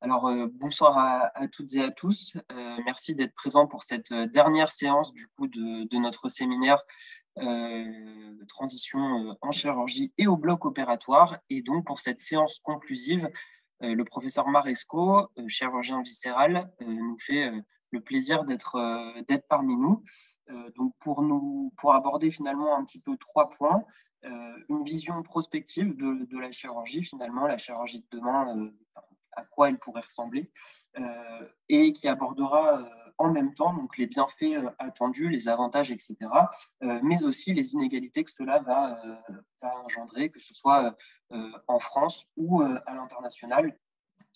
Alors, bonsoir à, toutes et à tous. merci d'être présents pour cette dernière séance du coup de, notre séminaire transition en chirurgie et au bloc opératoire. Et donc, pour cette séance conclusive, le professeur Maresco, chirurgien viscéral, nous fait le plaisir d'être parmi nous. donc, pour, nous, pour aborder finalement un petit peu trois points. une vision prospective de, la chirurgie, finalement, la chirurgie de demain, à quoi elle pourrait ressembler, euh, et qui abordera euh, en même temps donc, les bienfaits euh, attendus, les avantages, etc., mais aussi les inégalités que cela va, engendrer, que ce soit en France ou à l'international.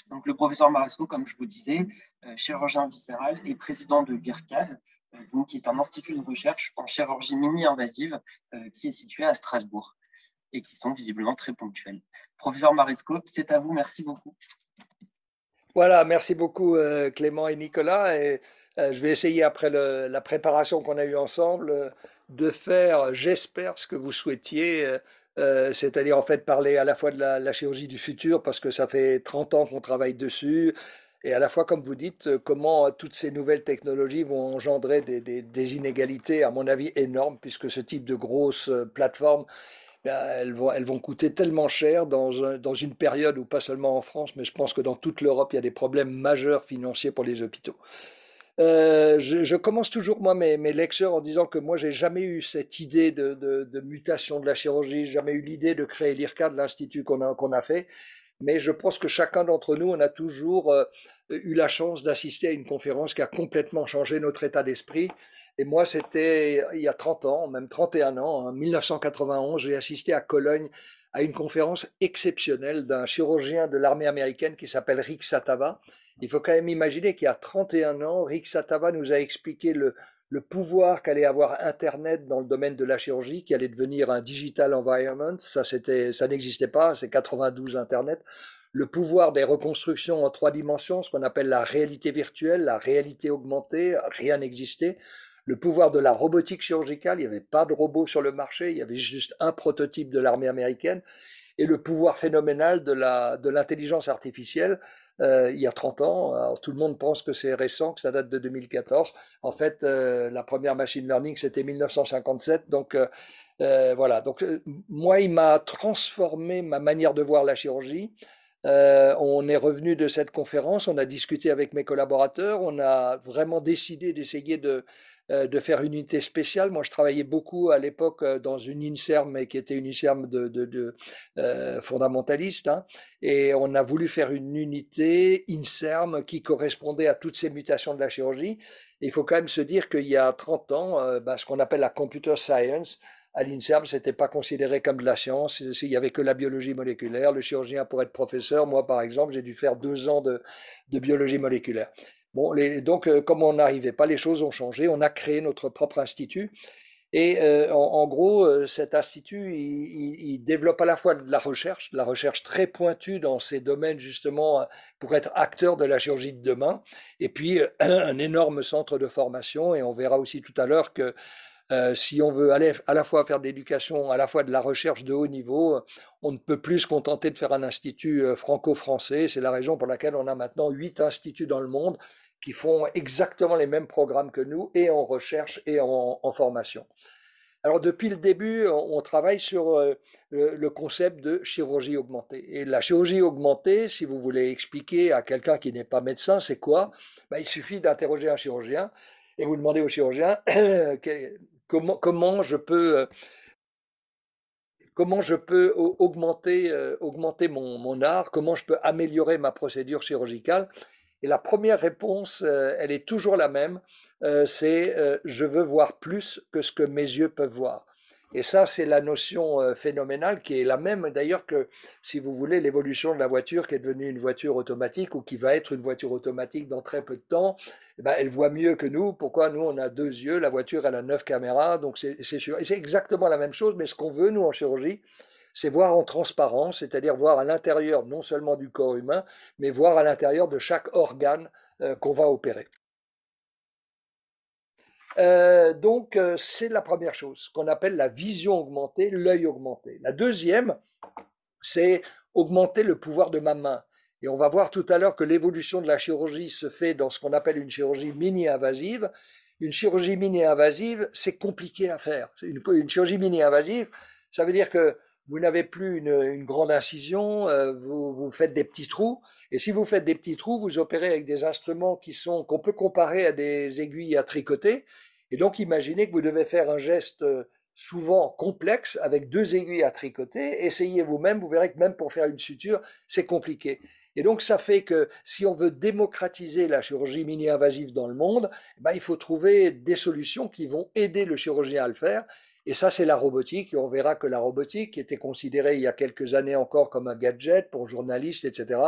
Donc, le professeur Maresco, comme je vous disais, chirurgien viscéral et président de l'IRCAD, donc, qui est un institut de recherche en chirurgie mini-invasive qui est situé à Strasbourg et qui sont visiblement très ponctuels. Professeur Maresco, c'est à vous. Merci beaucoup. Voilà, merci beaucoup euh, Clément et Nicolas. Et euh, je vais essayer, après la préparation qu'on a eue ensemble, euh, de faire, j'espère, ce que vous souhaitiez, c'est-à-dire en fait parler à la fois de la, chirurgie du futur, parce que ça fait 30 ans qu'on travaille dessus, et à la fois, comme vous dites, comment toutes ces nouvelles technologies vont engendrer des, des inégalités, à mon avis, énormes, puisque ce type de grosses plateformes elles, vont, elles vont coûter tellement cher dans, dans, une période où pas seulement en France, mais je pense que dans toute l'Europe, il y a des problèmes majeurs financiers pour les hôpitaux. Euh, je, commence toujours moi mes, mes, lectures en disant que moi j'ai jamais eu cette idée de, de, de mutation de la chirurgie, jamais eu l'idée de créer l'IRCA de l'institut qu'on a, qu'on a fait mais je pense que chacun d'entre nous, on a toujours euh, eu la chance d'assister à une conférence qui a complètement changé notre état d'esprit. Et moi, c'était il y a 30 ans, même 31 ans, en 1991, j'ai assisté à Cologne à une conférence exceptionnelle d'un chirurgien de l'armée américaine qui s'appelle Rick Satava. Il faut quand même imaginer qu'il y a 31 ans, Rick Satava nous a expliqué le, le pouvoir qu'allait avoir Internet dans le domaine de la chirurgie, qui allait devenir un digital environment, ça, n'existait pas, c'est 92 Internet. Le pouvoir des reconstructions en trois dimensions, ce qu'on appelle la réalité virtuelle, la réalité augmentée, rien n'existait. Le pouvoir de la robotique chirurgicale, il n'y avait pas de robot sur le marché, il y avait juste un prototype de l'armée américaine. Et le pouvoir phénoménal de, l'intelligence artificielle, il y a 30 ans. Tout le monde pense que c'est récent, que ça date de 2014. En fait, euh, la première machine learning, c'était 1957. Donc, euh, voilà. Donc, moi, il m'a transformé ma manière de voir la chirurgie. on est revenu de cette conférence, on a discuté avec mes collaborateurs, on a vraiment décidé d'essayer de, euh, de faire une unité spéciale. Moi, je travaillais beaucoup à l'époque euh, dans une INSERM, mais qui était une INSERM de, euh, fondamentaliste, hein. et on a voulu faire une unité INSERM qui correspondait à toutes ces mutations de la chirurgie. Il faut quand même se dire qu'il y a 30 ans, bah, ce qu'on appelle la computer science, à l'INSERM, c'était pas considéré comme de la science. Il y avait que la biologie moléculaire. Le chirurgien pour être professeur, moi par exemple, j'ai dû faire deux ans de biologie moléculaire. Bon, donc, euh, comme on n'arrivait pas, les choses ont changé. On a créé notre propre institut. Et euh, en, gros, euh, cet institut, il, développe à la fois de la recherche, de la recherche très pointue dans ces domaines justement pour être acteur de la chirurgie de demain, et puis un énorme centre de formation. Et on verra aussi tout à l'heure que euh, si on veut aller à la fois faire de l'éducation, à la fois de la recherche de haut niveau, on ne peut plus se contenter de faire un institut euh, franco-français. C'est la raison pour laquelle on a maintenant huit instituts dans le monde qui font exactement les mêmes programmes que nous, et en recherche et en, formation. Alors depuis le début, on, travaille sur euh, le, concept de chirurgie augmentée. Et la chirurgie augmentée, si vous voulez expliquer à quelqu'un qui n'est pas médecin, c'est quoi? Ben, Il suffit d'interroger un chirurgien et vous demandez au chirurgien comment, je peux euh, augmenter, euh, mon, art, comment je peux améliorer ma procédure chirurgicale? Et la première réponse, euh, elle est toujours la même, c'est je veux voir plus que ce que mes yeux peuvent voir. Et ça, c'est la notion euh, phénoménale qui est la même d'ailleurs que, si vous voulez, l'évolution de la voiture qui est devenue une voiture automatique ou qui va être une voiture automatique dans très peu de temps. Eh ben, elle voit mieux que nous. Pourquoi? Nous, on a deux yeux, la voiture, elle a neuf caméras, donc c'est sûr. Et c'est exactement la même chose, mais ce qu'on veut, nous, en chirurgie, c'est voir en transparence, c'est-à-dire voir à l'intérieur non seulement du corps humain, mais voir à l'intérieur de chaque organe euh, qu'on va opérer. Euh, donc, euh, c'est la première chose, qu'on appelle la vision augmentée, l'œil augmenté. La deuxième, c'est augmenter le pouvoir de ma main. Et on va voir tout à l'heure que l'évolution de la chirurgie se fait dans ce qu'on appelle une chirurgie mini-invasive. Une chirurgie mini-invasive, c'est compliqué à faire. Une, une chirurgie mini-invasive, ça veut dire que vous n'avez plus une, grande incision, euh, vous, faites des petits trous. Et si vous faites des petits trous, vous opérez avec des instruments qui sont qu'on peut comparer à des aiguilles à tricoter. Et donc, imaginez que vous devez faire un geste souvent complexe avec deux aiguilles à tricoter. Essayez vous-même, vous verrez que même pour faire une suture, c'est compliqué. Et donc, ça fait que si on veut démocratiser la chirurgie mini-invasive dans le monde, eh ben, il faut trouver des solutions qui vont aider le chirurgien à le faire. Et ça, c'est la robotique. Et on verra que la robotique, qui était considérée il y a quelques années encore comme un gadget pour journalistes, etc.,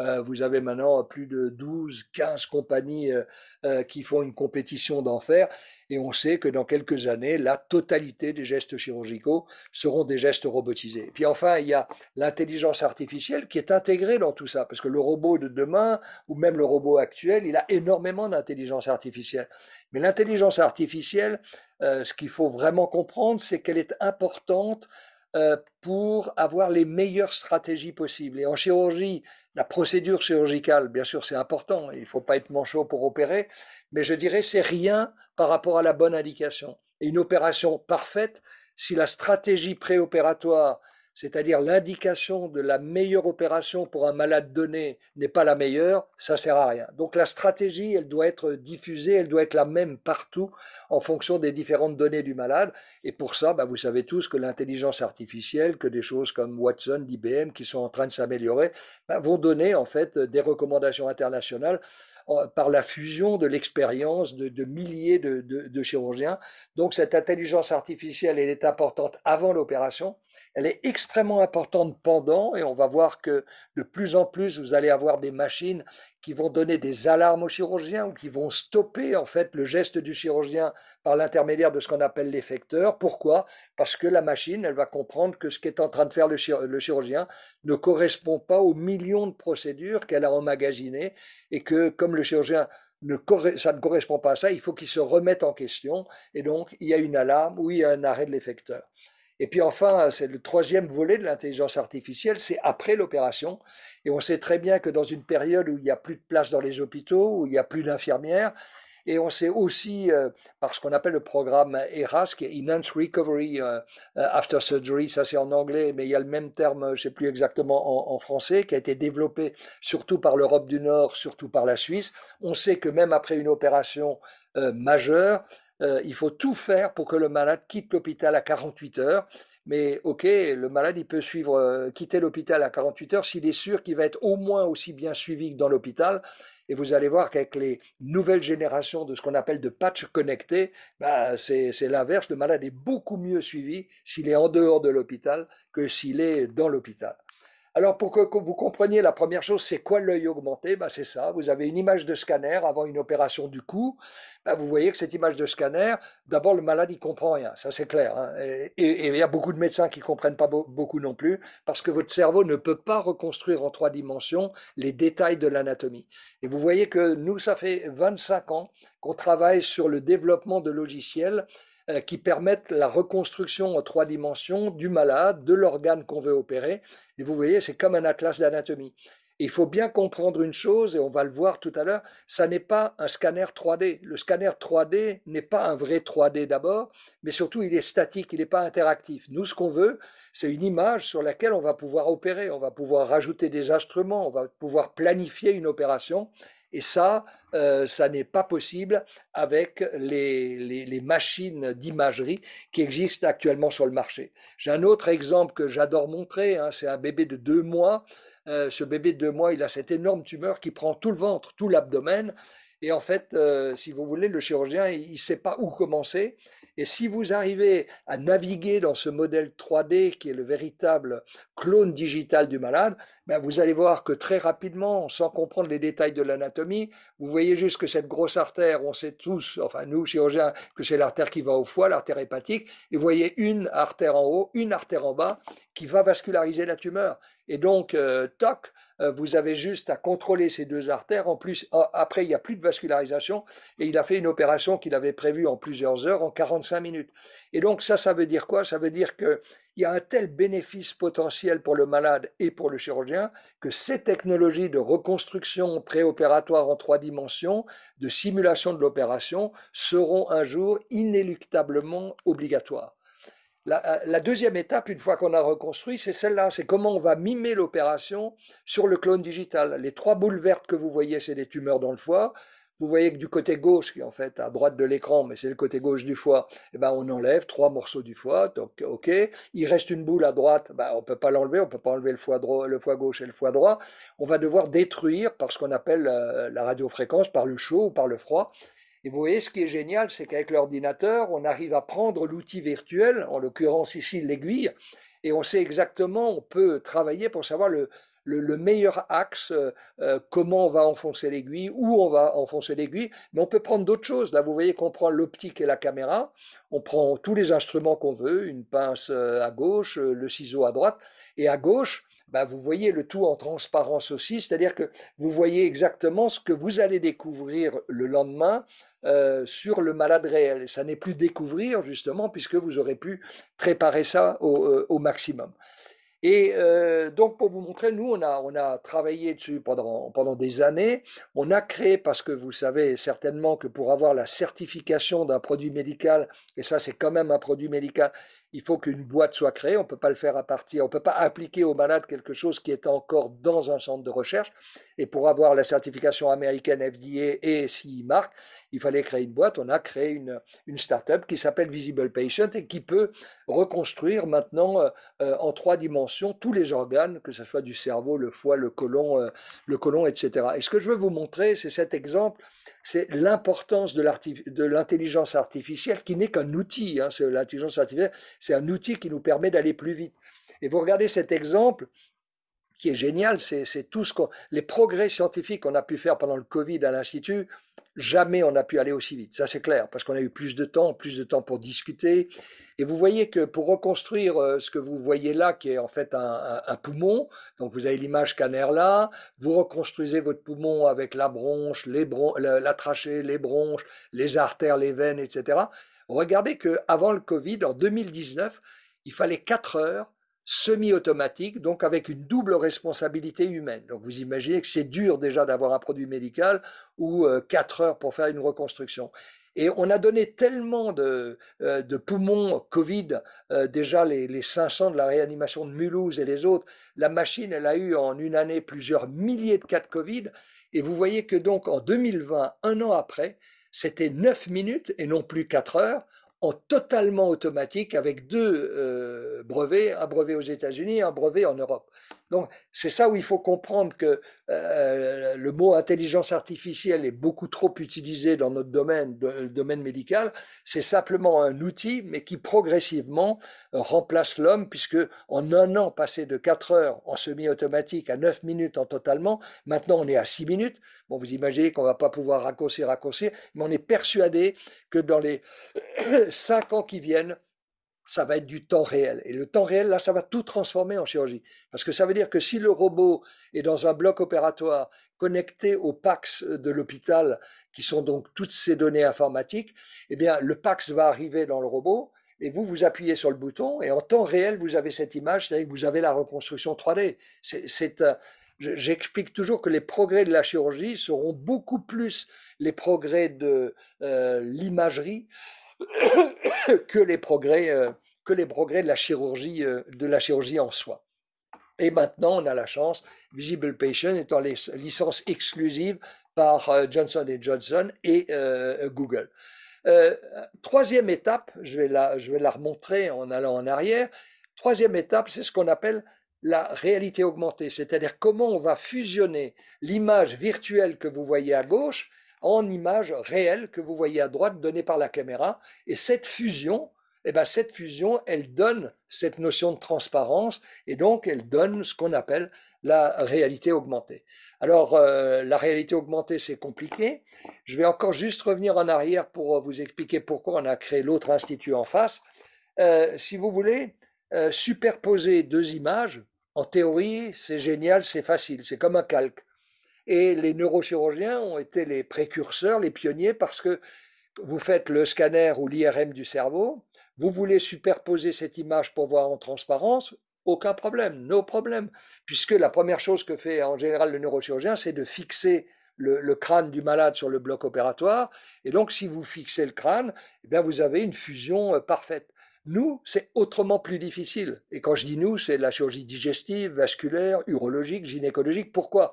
euh, vous avez maintenant plus de 12, 15 compagnies euh, euh, qui font une compétition d'enfer. Et on sait que dans quelques années, la totalité des gestes chirurgicaux seront des gestes robotisés. Puis enfin, il y a l'intelligence artificielle qui est intégrée dans tout ça. Parce que le robot de demain, ou même le robot actuel, il a énormément d'intelligence artificielle. Mais l'intelligence artificielle, ce qu'il faut vraiment comprendre, c'est qu'elle est importante euh, pour avoir les meilleures stratégies possibles. Et en chirurgie, la procédure chirurgicale, bien sûr, c'est important. Il ne faut pas être manchot pour opérer, mais je dirais c'est rien par rapport à la bonne indication. Et une opération parfaite, si la stratégie préopératoire c'est-à-dire l'indication de la meilleure opération pour un malade donné n'est pas la meilleure, ça sert à rien. Donc la stratégie, elle doit être diffusée, elle doit être la même partout en fonction des différentes données du malade. Et pour ça, bah, vous savez tous que l'intelligence artificielle, que des choses comme Watson, IBM, qui sont en train de s'améliorer, bah, vont donner en fait des recommandations internationales par la fusion de l'expérience de, milliers de, de, chirurgiens. Donc cette intelligence artificielle, elle est importante avant l'opération, elle est extrêmement importante pendant, et on va voir que de plus en plus, vous allez avoir des machines qui vont donner des alarmes aux chirurgiens ou qui vont stopper en fait le geste du chirurgien par l'intermédiaire de ce qu'on appelle l'effecteur. Pourquoi? Parce que la machine, elle va comprendre que ce qu'est en train de faire le, chirurgien ne correspond pas aux millions de procédures qu'elle a emmagasinées et que comme le chirurgien ne, ça ne correspond pas à ça, il faut qu'il se remette en question et donc il y a une alarme ou il y a un arrêt de l'effecteur. Et puis enfin, c'est le troisième volet de l'intelligence artificielle, c'est après l'opération. Et on sait très bien que dans une période où il n'y a plus de place dans les hôpitaux, où il n'y a plus d'infirmières, et on sait aussi, euh, par ce qu'on appelle le programme ERAS, qui est Enhanced Recovery euh, euh, After Surgery, ça c'est en anglais, mais il y a le même terme, je ne sais plus exactement en, français, qui a été développé surtout par l'Europe du Nord, surtout par la Suisse. On sait que même après une opération majeure, euh, il faut tout faire pour que le malade quitte l'hôpital à 48 heures. Mais ok, le malade, il peut suivre, euh, quitter l'hôpital à 48 heures s'il est sûr qu'il va être au moins aussi bien suivi que dans l'hôpital. Et vous allez voir qu'avec les nouvelles générations de ce qu'on appelle de patch connectés, bah, c'est l'inverse. Le malade est beaucoup mieux suivi s'il est en dehors de l'hôpital que s'il est dans l'hôpital. Alors, pour que, vous compreniez la première chose, c'est quoi l'œil augmenté? Ben, C'est ça, vous avez une image de scanner avant une opération du cou. Ben, vous voyez que cette image de scanner, d'abord, le malade, il comprend rien, ça c'est clair. Hein. Et, il y a beaucoup de médecins qui ne comprennent pas beaucoup non plus, parce que votre cerveau ne peut pas reconstruire en trois dimensions les détails de l'anatomie. Et vous voyez que nous, ça fait 25 ans qu'on travaille sur le développement de logiciels qui permettent la reconstruction en trois dimensions du malade, de l'organe qu'on veut opérer. Et vous voyez, c'est comme un atlas d'anatomie. Il faut bien comprendre une chose, et on va le voir tout à l'heure, ça n'est pas un scanner 3D. Le scanner 3D n'est pas un vrai 3D d'abord, mais surtout il est statique, il n'est pas interactif. Nous, ce qu'on veut, c'est une image sur laquelle on va pouvoir opérer, on va pouvoir rajouter des instruments, on va pouvoir planifier une opération. Et ça, euh, ça n'est pas possible avec les, machines d'imagerie qui existent actuellement sur le marché. J'ai un autre exemple que j'adore montrer, hein, c'est un bébé de deux mois. Euh, ce bébé de deux mois, il a cette énorme tumeur qui prend tout le ventre, tout l'abdomen. Et en fait, euh, si vous voulez, le chirurgien, il ne sait pas où commencer. Et si vous arrivez à naviguer dans ce modèle 3D qui est le véritable clone digital du malade, ben vous allez voir que très rapidement, sans comprendre les détails de l'anatomie, vous voyez juste que cette grosse artère, on sait tous, enfin nous chirurgiens, que c'est l'artère qui va au foie, l'artère hépatique, et vous voyez une artère en haut, une artère en bas, qui va vasculariser la tumeur. Et donc, euh, toc, euh, vous avez juste à contrôler ces deux artères. En plus, après, il n'y a plus de vascularisation. Et il a fait une opération qu'il avait prévue en plusieurs heures, en 45 minutes. Et donc, ça, ça veut dire quoi? Ça veut dire que il y a un tel bénéfice potentiel pour le malade et pour le chirurgien que ces technologies de reconstruction préopératoire en trois dimensions, de simulation de l'opération, seront un jour inéluctablement obligatoires. La, la, deuxième étape, une fois qu'on a reconstruit, c'est celle-là, c'est comment on va mimer l'opération sur le clone digital. Les trois boules vertes que vous voyez, c'est des tumeurs dans le foie. Vous voyez que du côté gauche, qui est en fait à droite de l'écran, mais c'est le côté gauche du foie, eh ben on enlève trois morceaux du foie, donc ok. Il reste une boule à droite, ben, on ne peut pas l'enlever, on ne peut pas enlever le foie, droit, le foie gauche et le foie droit. On va devoir détruire par ce qu'on appelle euh, la radiofréquence, par le chaud ou par le froid. Et vous voyez, ce qui est génial, c'est qu'avec l'ordinateur, on arrive à prendre l'outil virtuel, en l'occurrence ici l'aiguille, et on sait exactement, on peut travailler pour savoir le, le, meilleur axe, euh, euh, comment on va enfoncer l'aiguille, où on va enfoncer l'aiguille, mais on peut prendre d'autres choses. Là, vous voyez qu'on prend l'optique et la caméra, on prend tous les instruments qu'on veut, une pince euh, à gauche, le ciseau à droite, et à gauche, bah, vous voyez le tout en transparence aussi, c'est-à-dire que vous voyez exactement ce que vous allez découvrir le lendemain sur le malade réel. Et ça n'est plus découvrir, justement, puisque vous aurez pu préparer ça au maximum. Et euh, donc, pour vous montrer, nous, on a, on a travaillé dessus pendant, pendant des années. On a créé, parce que vous savez certainement que pour avoir la certification d'un produit médical, et ça c'est quand même un produit médical, il faut qu'une boîte soit créée. On ne peut pas le faire à partir, on ne peut pas appliquer au malade quelque chose qui est encore dans un centre de recherche. Et pour avoir la certification américaine FDA et CE marque, il fallait créer une boîte. On a créé une, une start-up qui s'appelle Visible Patient et qui peut reconstruire maintenant euh, euh, en trois dimensions tous les organes, que ce soit du cerveau, le foie, le côlon, euh, le côlon, etc. Et ce que je veux vous montrer, c'est cet exemple c'est l'importance de l'intelligence artificielle qui n'est qu'un outil. Hein, l'intelligence artificielle, c'est un outil qui nous permet d'aller plus vite. Et vous regardez cet exemple qui est génial, c'est tout ce qu'on, les progrès scientifiques qu'on a pu faire pendant le Covid à l'Institut jamais on n'a pu aller aussi vite. Ça, c'est clair, parce qu'on a eu plus de temps, plus de temps pour discuter. Et vous voyez que pour reconstruire euh, ce que vous voyez là, qui est en fait un, poumon, donc vous avez l'image canner là, vous reconstruisez votre poumon avec la bronche, les la, trachée, les bronches, les artères, les veines, etc. Regardez que avant le Covid, en 2019, il fallait 4 heures semi-automatique, donc avec une double responsabilité humaine. Donc vous imaginez que c'est dur déjà d'avoir un produit médical ou euh, quatre heures pour faire une reconstruction. Et on a donné tellement de, euh, de poumons Covid, euh, déjà les, les, 500 de la réanimation de Mulhouse et les autres, la machine, elle a eu en une année plusieurs milliers de cas de Covid. Et vous voyez que donc en 2020, un an après, c'était 9 minutes et non plus 4 heures en totalement automatique avec deux euh, brevets, un brevet aux États-Unis, un brevet en Europe. Donc c'est ça où il faut comprendre que euh, le mot intelligence artificielle est beaucoup trop utilisé dans notre domaine, le domaine médical. C'est simplement un outil, mais qui progressivement euh, remplace l'homme, puisque en un an passé de 4 heures en semi-automatique à 9 minutes en totalement, maintenant on est à 6 minutes. Bon, vous imaginez qu'on va pas pouvoir raccourcir, raccourcir, mais on est persuadé que dans les 5 ans qui viennent, ça va être du temps réel. Et le temps réel, là, ça va tout transformer en chirurgie. Parce que ça veut dire que si le robot est dans un bloc opératoire connecté au PAX de l'hôpital, qui sont donc toutes ces données informatiques, eh bien, le PAX va arriver dans le robot et vous, vous appuyez sur le bouton et en temps réel, vous avez cette image, c'est-à-dire que vous avez la reconstruction 3D. C'est, J'explique toujours que les progrès de la chirurgie seront beaucoup plus les progrès de euh, l'imagerie que les progrès, euh, que les progrès de la chirurgie, euh, de la chirurgie en soi. Et maintenant, on a la chance, Visible Patient est en licence exclusive par euh, Johnson Johnson et Google. troisième étape, je vais, la, je vais la remontrer en allant en arrière. Troisième étape, c'est ce qu'on appelle la réalité augmentée, c'est-à-dire comment on va fusionner l'image virtuelle que vous voyez à gauche en image réelle que vous voyez à droite donnée par la caméra. Et cette fusion, eh ben cette fusion, elle donne cette notion de transparence et donc elle donne ce qu'on appelle la réalité augmentée. Alors euh, la réalité augmentée, c'est compliqué. Je vais encore juste revenir en arrière pour vous expliquer pourquoi on a créé l'autre institut en face. Euh, si vous voulez euh, superposer deux images, en théorie, c'est génial, c'est facile, c'est comme un calque. Et les neurochirurgiens ont été les précurseurs, les pionniers, parce que vous faites le scanner ou l'IRM du cerveau, vous voulez superposer cette image pour voir en transparence, aucun problème, no problème, puisque la première chose que fait en général le neurochirurgien, c'est de fixer le, crâne du malade sur le bloc opératoire, et donc si vous fixez le crâne, eh bien vous avez une fusion euh, parfaite. Nous, c'est autrement plus difficile. Et quand je dis nous, c'est la chirurgie digestive, vasculaire, urologique, gynécologique. Pourquoi?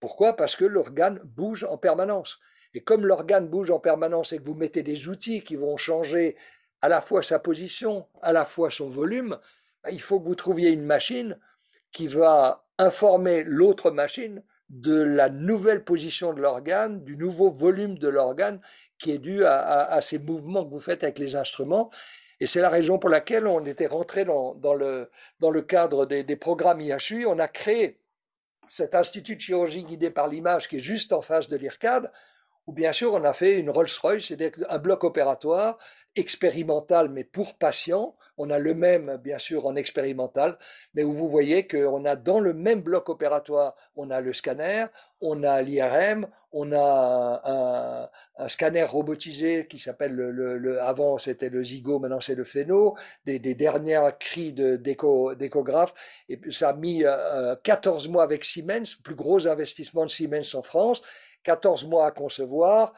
Pourquoi? Parce que l'organe bouge en permanence. Et comme l'organe bouge en permanence et que vous mettez des outils qui vont changer à la fois sa position, à la fois son volume, ben, il faut que vous trouviez une machine qui va informer l'autre machine de la nouvelle position de l'organe, du nouveau volume de l'organe qui est dû à, ces mouvements que vous faites avec les instruments. Et c'est la raison pour laquelle on était rentré dans, le, dans le cadre des, des, programmes IHU. On a créé cet institut de chirurgie guidé par l'image qui est juste en face de l'IRCAD, ou bien sûr on a fait une Rolls-Royce, c'est-à-dire un bloc opératoire expérimental mais pour patients. On a le même bien sûr en expérimental, mais où vous voyez qu'on a dans le même bloc opératoire, on a le scanner, on a l'IRM, on a un, scanner robotisé qui s'appelle le, avant c'était le Zygo, maintenant c'est le Phéno, des, dernières cris d'échographe. Et ça a mis 14 euh, mois avec Siemens, plus gros investissement de Siemens en France. 14 mois à concevoir,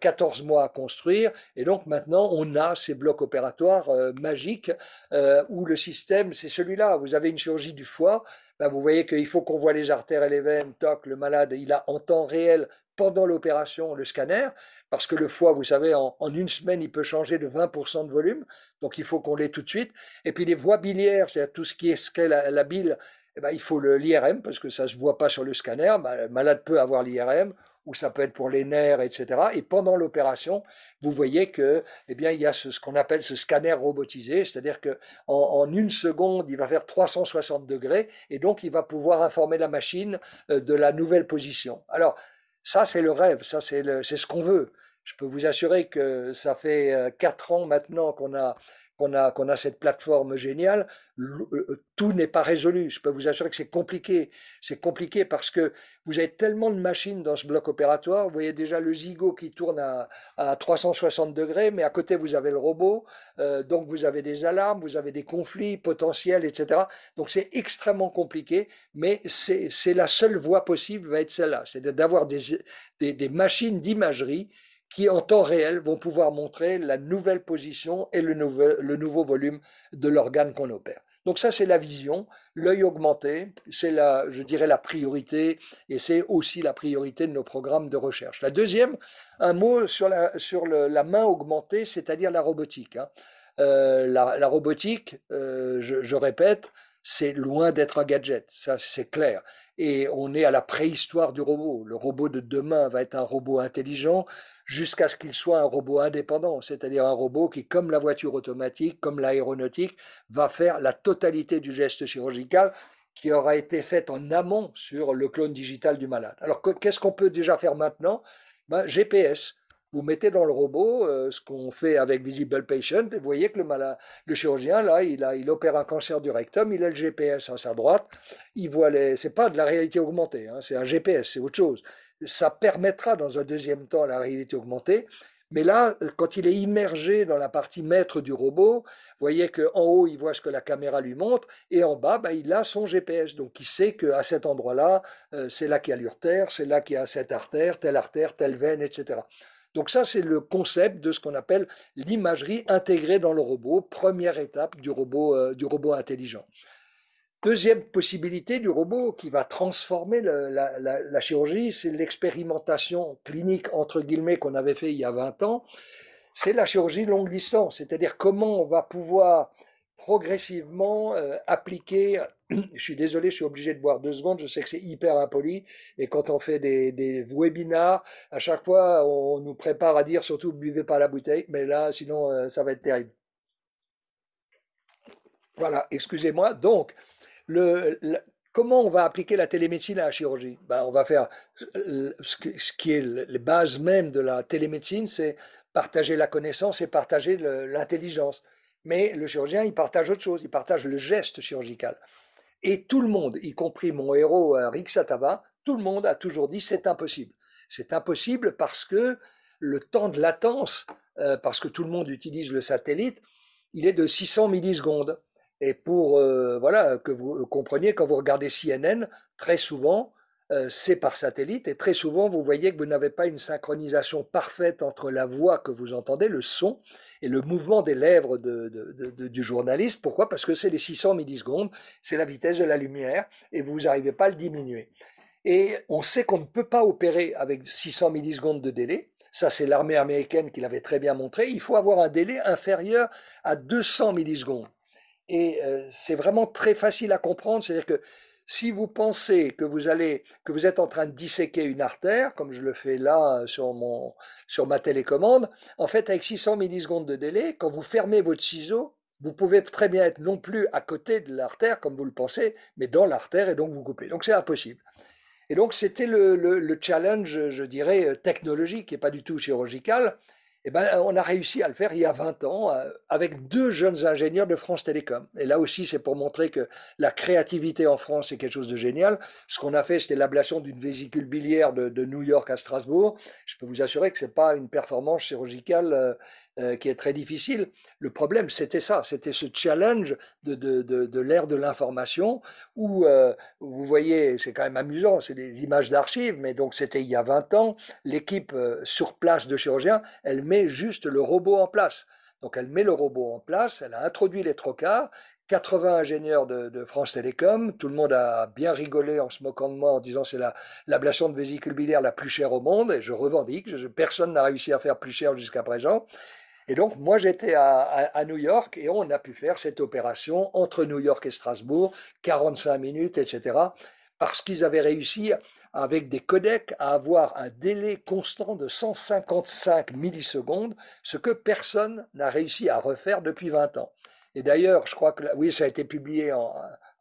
14 euh, mois à construire, et donc maintenant on a ces blocs opératoires euh, magiques euh, où le système, c'est celui-là. Vous avez une chirurgie du foie, ben vous voyez qu'il faut qu'on voit les artères et les veines, toc, le malade, il a en temps réel pendant l'opération le scanner, parce que le foie, vous savez, en, une semaine, il peut changer de 20% de volume, donc il faut qu'on l'ait tout de suite. Et puis les voies biliaires, c'est-à-dire tout ce qui est la, la bile, eh ben, il faut l'IRM, parce que ça ne se voit pas sur le scanner. Ben, le malade peut avoir l'IRM, ou ça peut être pour les nerfs, etc. Et pendant l'opération, vous voyez que, eh bien, il y a ce, qu'on appelle ce scanner robotisé, c'est-à-dire que en, une seconde, il va faire 360 degrés, et donc il va pouvoir informer la machine euh, de la nouvelle position. Alors, ça, c'est le rêve, ça, c'est ce qu'on veut. Je peux vous assurer que ça fait euh, quatre ans maintenant qu'on a qu'on a, a cette plateforme géniale, euh, euh, tout n'est pas résolu. Je peux vous assurer que c'est compliqué. C'est compliqué parce que vous avez tellement de machines dans ce bloc opératoire. Vous voyez déjà le zigot qui tourne à, à 360 degrés, mais à côté, vous avez le robot. Euh, donc, vous avez des alarmes, vous avez des conflits potentiels, etc. Donc, c'est extrêmement compliqué, mais c'est la seule voie possible, va être celle-là. C'est d'avoir des, des, des machines d'imagerie qui en temps réel vont pouvoir montrer la nouvelle position et le, le nouveau volume de l'organe qu'on opère. Donc ça, c'est la vision, l'œil augmenté, c'est la, je dirais, la priorité, et c'est aussi la priorité de nos programmes de recherche. La deuxième, un mot sur la, sur la main augmentée, c'est-à-dire la robotique. Hein. Euh, la, robotique, euh, je, répète, c'est loin d'être un gadget, ça c'est clair. Et on est à la préhistoire du robot. Le robot de demain va être un robot intelligent jusqu'à ce qu'il soit un robot indépendant, c'est-à-dire un robot qui, comme la voiture automatique, comme l'aéronautique, va faire la totalité du geste chirurgical qui aura été fait en amont sur le clone digital du malade. Alors qu'est-ce qu'on peut déjà faire maintenant? Ben, GPS. Vous mettez dans le robot euh, ce qu'on fait avec Visible Patient, et vous voyez que le, chirurgien, là, il, a, il opère un cancer du rectum, il a le GPS à sa droite, il voit les... C'est pas de la réalité augmentée, hein, c'est un GPS, c'est autre chose ça permettra dans un deuxième temps la réalité augmentée. Mais là, quand il est immergé dans la partie maître du robot, vous voyez qu'en haut, il voit ce que la caméra lui montre, et en bas, bah, il a son GPS. Donc, il sait qu'à cet endroit-là, euh, c'est là qu'il y a l'urtère, c'est là qu'il y a cette artère, telle artère, telle veine, etc. Donc ça, c'est le concept de ce qu'on appelle l'imagerie intégrée dans le robot, première étape du robot, euh, du robot intelligent. Deuxième possibilité du robot qui va transformer la, chirurgie, c'est l'expérimentation clinique, entre guillemets, qu'on avait fait il y a 20 ans. C'est la chirurgie longue distance, c'est-à-dire comment on va pouvoir progressivement euh, appliquer. Je suis désolé, je suis obligé de boire deux secondes, je sais que c'est hyper impoli, et quand on fait des, des webinars, à chaque fois, on nous prépare à dire surtout buvez pas la bouteille, mais là, sinon, euh, ça va être terrible. Voilà, excusez-moi. Donc, comment on va appliquer la télémédecine à la chirurgie? Ben, On va faire euh, ce, qui est les bases même de la télémédecine, c'est partager la connaissance et partager l'intelligence. Mais le chirurgien, il partage autre chose, il partage le geste chirurgical. Et tout le monde, y compris mon héros euh, Rick Satava, tout le monde a toujours dit c'est impossible. C'est impossible parce que le temps de latence, euh, parce que tout le monde utilise le satellite, il est de 600 millisecondes. Et pour euh, voilà que vous compreniez, quand vous regardez CNN, très souvent, euh, c'est par satellite, et très souvent, vous voyez que vous n'avez pas une synchronisation parfaite entre la voix que vous entendez, le son, et le mouvement des lèvres du journaliste. Pourquoi? Parce que c'est les 600 millisecondes, c'est la vitesse de la lumière, et vous n'arrivez pas à le diminuer. Et on sait qu'on ne peut pas opérer avec 600 millisecondes de délai. Ça, c'est l'armée américaine qui l'avait très bien montré. Il faut avoir un délai inférieur à 200 millisecondes. Et euh, c'est vraiment très facile à comprendre. C'est-à-dire que si vous pensez que vous êtes en train de disséquer une artère, comme je le fais là euh, sur ma télécommande, en fait, avec 600 millisecondes de délai, quand vous fermez votre ciseau, vous pouvez très bien être non plus à côté de l'artère, comme vous le pensez, mais dans l'artère et donc vous coupez. Donc c'est impossible. Et donc, c'était le, challenge, je dirais, euh, technologique et pas du tout chirurgical. Eh ben, on a réussi à le faire il y a 20 ans euh, avec deux jeunes ingénieurs de France Télécom. Et là aussi, c'est pour montrer que la créativité en France est quelque chose de génial. Ce qu'on a fait, c'était l'ablation d'une vésicule biliaire de, de, New York à Strasbourg. Je peux vous assurer que ce n'est pas une performance chirurgicale euh, euh, qui est très difficile. Le problème, c'était ça, c'était ce challenge de, l'ère de l'information où, euh, vous voyez, c'est quand même amusant, c'est des images d'archives, mais donc c'était il y a 20 ans, l'équipe euh, sur place de chirurgiens, elle met juste le robot en place. Donc elle met le robot en place, elle a introduit les trocars, 80 ingénieurs de, France Télécom, tout le monde a bien rigolé en se moquant de moi en disant c'est l'ablation de vésicule biliaire la plus chère au monde, et je revendique, personne n'a réussi à faire plus cher jusqu'à présent. Et donc, moi, j'étais à, New York et on a pu faire cette opération entre New York et Strasbourg, 45 minutes, etc., parce qu'ils avaient réussi, avec des codecs, à avoir un délai constant de 155 millisecondes, ce que personne n'a réussi à refaire depuis 20 ans. Et d'ailleurs, je crois que, oui, ça a été publié en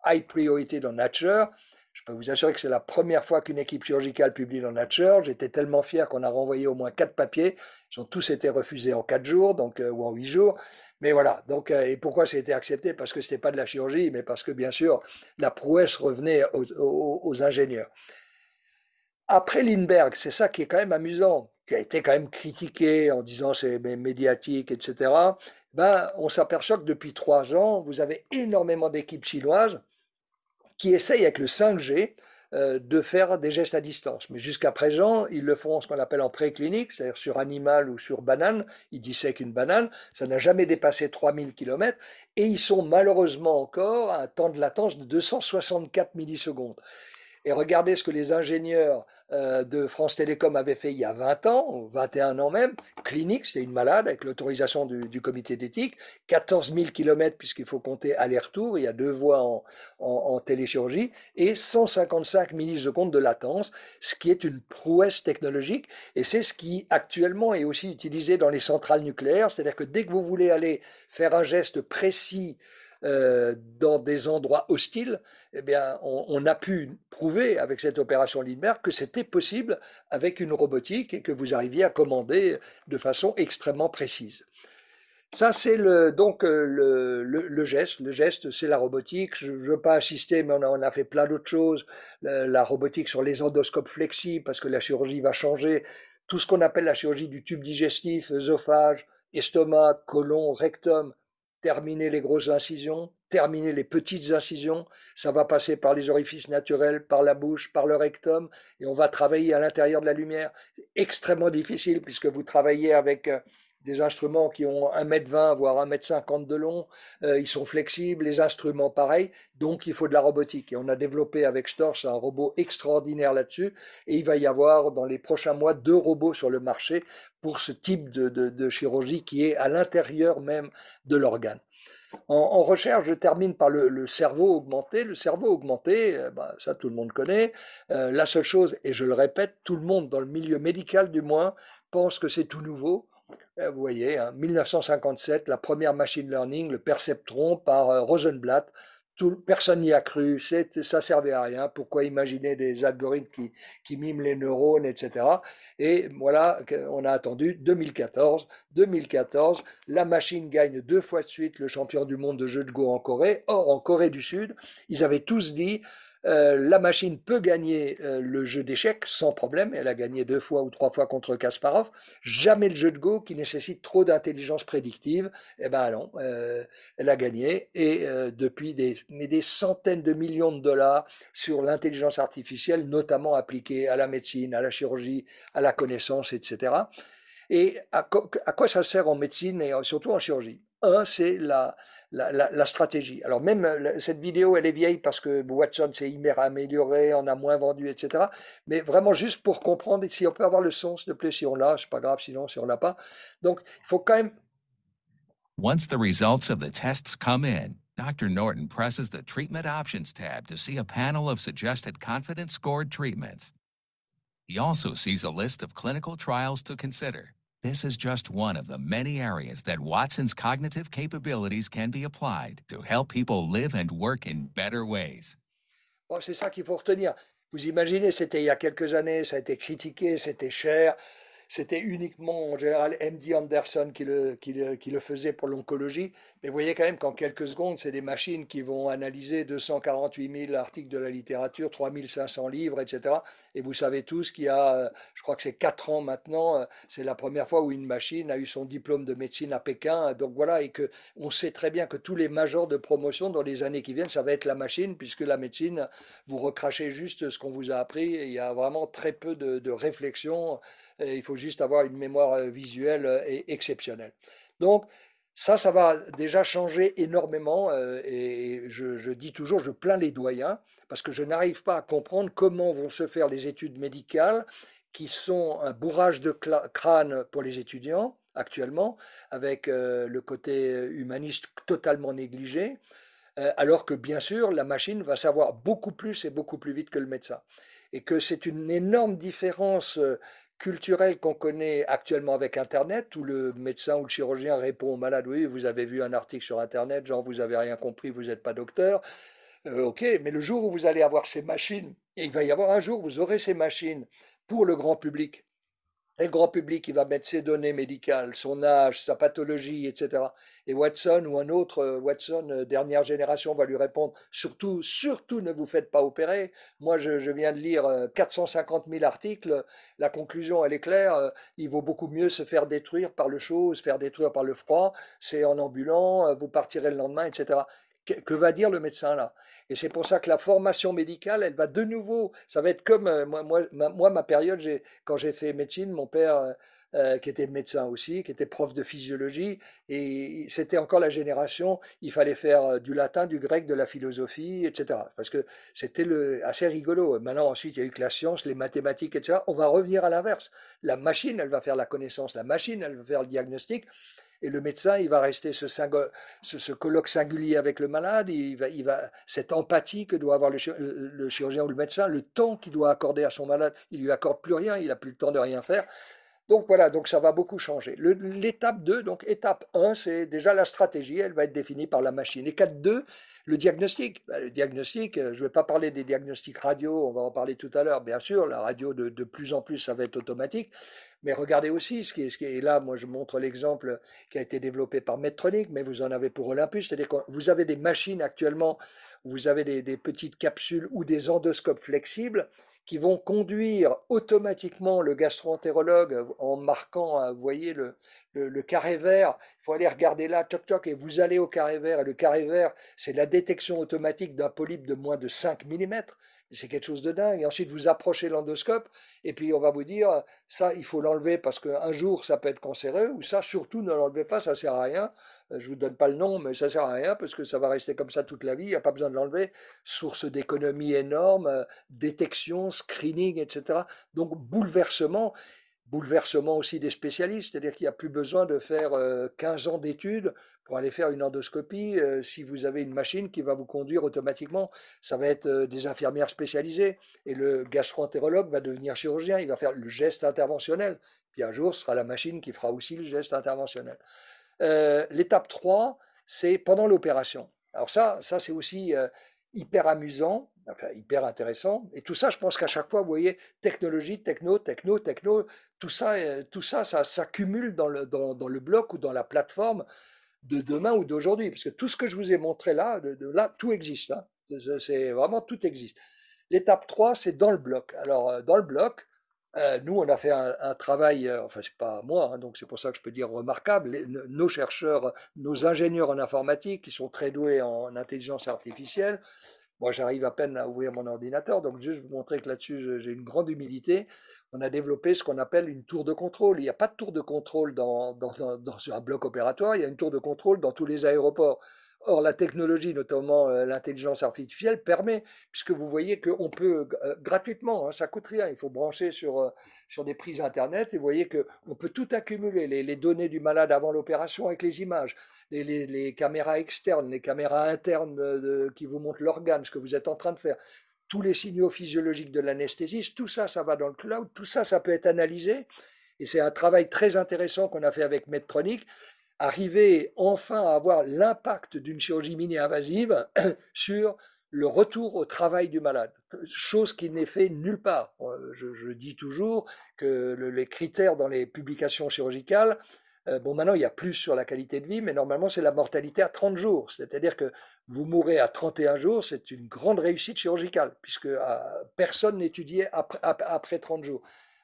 high priority dans Nature, je peux vous assurer que c'est la première fois qu'une équipe chirurgicale publie dans Nature. J'étais tellement fier qu'on a renvoyé au moins quatre papiers. Ils ont tous été refusés en quatre jours, donc euh, ou en huit jours. Mais voilà. Donc, euh, et pourquoi ça a été accepté? Parce que c'était pas de la chirurgie, mais parce que bien sûr la prouesse revenait aux, ingénieurs. Après Lindbergh, c'est ça qui est quand même amusant, qui a été quand même critiqué en disant c'est médiatique, etc. Ben, on s'aperçoit que depuis trois ans, vous avez énormément d'équipes chinoises qui essayent avec le 5G euh, de faire des gestes à distance. Mais jusqu'à présent, ils le font ce qu'on appelle en préclinique, c'est-à-dire sur animal ou sur banane. Ils dissèquent une banane. Ça n'a jamais dépassé 3000 km. Et ils sont malheureusement encore à un temps de latence de 264 millisecondes. Et regardez ce que les ingénieurs euh, de France Télécom avaient fait il y a 20 ans, 21 ans même. Clinique, c'était une malade avec l'autorisation du, comité d'éthique. 14 000 km puisqu'il faut compter aller-retour. Il y a deux voies en, en, téléchirurgie et 155 millisecondes de latence, ce qui est une prouesse technologique. Et c'est ce qui actuellement est aussi utilisé dans les centrales nucléaires. C'est-à-dire que dès que vous voulez aller faire un geste précis euh, dans des endroits hostiles, eh bien, on, a pu prouver avec cette opération Lindbergh que c'était possible avec une robotique et que vous arriviez à commander de façon extrêmement précise. Ça, c'est le, donc euh, le, geste. Le geste, c'est la robotique. Je ne veux pas assister, mais on a, fait plein d'autres choses. La, robotique sur les endoscopes flexibles, parce que la chirurgie va changer. Tout ce qu'on appelle la chirurgie du tube digestif, œsophage, estomac, côlon, rectum, terminer les grosses incisions, terminer les petites incisions. Ça va passer par les orifices naturels, par la bouche, par le rectum, et on va travailler à l'intérieur de la lumière. Extrêmement difficile puisque vous travaillez avec euh, des instruments qui ont 1m20 voire 1m50 de long, euh, ils sont flexibles, les instruments pareils, donc il faut de la robotique. Et on a développé avec Storch un robot extraordinaire là-dessus, et il va y avoir dans les prochains mois deux robots sur le marché pour ce type de, chirurgie qui est à l'intérieur même de l'organe. En, recherche, je termine par le, cerveau augmenté. Le cerveau augmenté, euh, bah, ça tout le monde connaît. Euh, la seule chose, et je le répète, tout le monde dans le milieu médical du moins pense que c'est tout nouveau. Euh, vous voyez, 1957, hein, la première machine learning, le perceptron par euh, Rosenblatt. Personne n'y a cru, ça servait à rien. Pourquoi imaginer des algorithmes qui, qui miment les neurones, etc. Et voilà, on a attendu 2014. 2014, la machine gagne deux fois de suite le champion du monde de jeux de Go en Corée. Or, en Corée du Sud, ils avaient tous dit euh, la machine peut gagner euh, le jeu d'échecs sans problème. Elle a gagné deux fois ou trois fois contre Kasparov. Jamais le jeu de Go qui nécessite trop d'intelligence prédictive. Eh ben non, euh, elle a gagné. Et depuis des, mais des centaines de millions de dollars sur l'intelligence artificielle, notamment appliquée à la médecine, à la chirurgie, à la connaissance, etc. Et à quoi ça sert en médecine et surtout en chirurgie? C'est la, stratégie. Alors même euh, cette vidéo, elle est vieille parce que Watson s'est hyper amélioré, on a moins vendu, etc. Mais vraiment juste pour comprendre si on peut avoir le sens, de plus, si on l'a, c'est pas grave, sinon si on l'a pas. Donc il faut quand même. Once the results of the tests come in, Dr. Norton presses the Treatment Options tab to see a panel of suggested confidence scored treatments. He also sees a list of clinical trials to consider. This is just one of the many areas that Watson's cognitive capabilities can be applied to help people live and work in better ways. Bon, c'est ça qu'il faut retenir. Vous imaginez, c'était il y a quelques années, ça a été critiqué, c'était cher. C'était uniquement en général MD Anderson qui le, qui le, faisait pour l'oncologie. Mais vous voyez quand même qu'en quelques secondes, c'est des machines qui vont analyser 248 000 articles de la littérature, 3500 livres, etc. Et vous savez tous qu'il y a, euh, je crois que c'est 4 ans maintenant, euh, c'est la première fois où une machine a eu son diplôme de médecine à Pékin. Donc voilà, et que on sait très bien que tous les majors de promotion dans les années qui viennent, ça va être la machine, puisque la médecine, vous recrachez juste ce qu'on vous a appris. Il y a vraiment très peu de, de réflexion. Il faut juste avoir une mémoire euh, visuelle euh, exceptionnelle. Donc, ça, ça va déjà changer énormément. Euh, et je, dis toujours, je plains les doyens, parce que je n'arrive pas à comprendre comment vont se faire les études médicales, qui sont un bourrage de crâne pour les étudiants actuellement, avec le côté humaniste totalement négligé, alors que bien sûr, la machine va savoir beaucoup plus et beaucoup plus vite que le médecin. Et que c'est une énorme différence culturel qu'on connaît actuellement avec Internet, où le médecin ou le chirurgien répond au malade, oui, vous avez vu un article sur Internet, genre vous n'avez rien compris, vous n'êtes pas docteur. Euh, ok, mais le jour où vous allez avoir ces machines, il va y avoir un jour, vous aurez ces machines pour le grand public, et le grand public, il va mettre ses données médicales, son âge, sa pathologie, etc. Et Watson ou un autre euh, Watson euh, dernière génération va lui répondre surtout, surtout ne vous faites pas opérer. Moi, je, viens de lire 450 euh, 000 articles. La conclusion, elle est claire. Il vaut beaucoup mieux se faire détruire par le chaud, se faire détruire par le froid. C'est en ambulant, vous partirez le lendemain, etc que va dire le médecin là Et c'est pour ça que la formation médicale, elle va de nouveau, ça va être comme euh, moi, moi, ma, moi, ma période, quand j'ai fait médecine, mon père, euh, euh, qui était médecin aussi, qui était prof de physiologie, et c'était encore la génération, il fallait faire du latin, du grec, de la philosophie, etc. Parce que c'était assez rigolo. Maintenant, ensuite, il y a eu que la science, les mathématiques, etc. On va revenir à l'inverse. La machine, elle va faire la connaissance, la machine, elle va faire le diagnostic. Et le médecin, il va rester ce, colloque singulier avec le malade, il va, va, cette empathie que doit avoir le, le chirurgien ou le médecin, le temps qu'il doit accorder à son malade, il lui accorde plus rien, il n'a plus le temps de rien faire. Donc voilà, donc ça va beaucoup changer. L'étape 2, donc étape 1, c'est déjà la stratégie, elle va être définie par la machine. Étape 2, le diagnostic. Ben, le diagnostic, euh, je ne vais pas parler des diagnostics radio, on va en parler tout à l'heure, bien sûr, la radio de, plus en plus, ça va être automatique. Mais regardez aussi ce qui est, est là, moi je montre l'exemple qui a été développé par Medtronic, mais vous en avez pour Olympus, c'est-à-dire que vous avez des machines actuellement, vous avez des petites capsules ou des endoscopes flexibles qui vont conduire automatiquement le gastro-entérologue en marquant, vous voyez, le, le, carré vert. Il faut aller regarder là, toc toc, et vous allez au carré vert. Et le carré vert, c'est la détection automatique d'un polype de moins de 5 mm. C'est quelque chose de dingue. Et ensuite, vous approchez l'endoscope, et puis on va vous dire, ça, il faut l'enlever parce qu'un jour, ça peut être cancéreux, ou ça, surtout, ne l'enlevez pas, ça ne sert à rien. Euh, je ne vous donne pas le nom, mais ça sert à rien parce que ça va rester comme ça toute la vie. Il n'y a pas besoin de l'enlever. Source d'économie énorme, euh, détection, screening, etc. Donc, bouleversement bouleversement aussi des spécialistes, c'est-à-dire qu'il n'y a plus besoin de faire 15 ans d'études pour aller faire une endoscopie si vous avez une machine qui va vous conduire automatiquement. Ça va être des infirmières spécialisées et le gastro-entérologue va devenir chirurgien, il va faire le geste interventionnel. Puis un jour, ce sera la machine qui fera aussi le geste interventionnel. L'étape 3, c'est pendant l'opération. Alors ça, ça c'est aussi hyper amusant hyper intéressant. Et tout ça, je pense qu'à chaque fois, vous voyez, technologie, techno, techno, techno, tout ça, euh, tout ça, ça s'accumule dans le, bloc ou dans la plateforme de demain ou d'aujourd'hui. Parce que tout ce que je vous ai montré là, là tout existe. Hein. C'est vraiment tout existe. L'étape 3, c'est dans le bloc. Alors, dans le bloc, nous, on a fait un, travail, enfin, c'est pas moi, hein, donc c'est pour ça que je peux dire remarquable. nos chercheurs, nos ingénieurs en informatique, qui sont très doués en intelligence artificielle, moi, j'arrive à peine à ouvrir mon ordinateur, donc juste vous montrer que là-dessus, j'ai une grande humilité. On a développé ce qu'on appelle une tour de contrôle. Il n'y a pas de tour de contrôle dans, dans, un bloc opératoire, il y a une tour de contrôle dans tous les aéroports. Or, la technologie, notamment euh, l'intelligence artificielle, permet, puisque vous voyez qu'on peut euh, gratuitement, hein, ça coûte rien, il faut brancher sur, euh, sur des prises Internet, et vous voyez qu'on peut tout accumuler, les, données du malade avant l'opération avec les images, les, les, caméras externes, les caméras internes qui vous montrent l'organe, ce que vous êtes en train de faire, tous les signaux physiologiques de l'anesthésiste, tout ça, ça va dans le cloud, tout ça, ça peut être analysé. Et c'est un travail très intéressant qu'on a fait avec Medtronic arriver enfin à avoir l'impact d'une chirurgie mini-invasive sur le retour au travail du malade, chose qui n'est fait nulle part. Euh, je, dis toujours que les critères dans les publications chirurgicales, euh, bon maintenant il y a plus sur la qualité de vie, mais normalement c'est la mortalité à 30 jours, c'est-à-dire que vous mourrez à 31 jours, c'est une grande réussite chirurgicale, puisque euh, personne n'étudiait après, après 30 jours.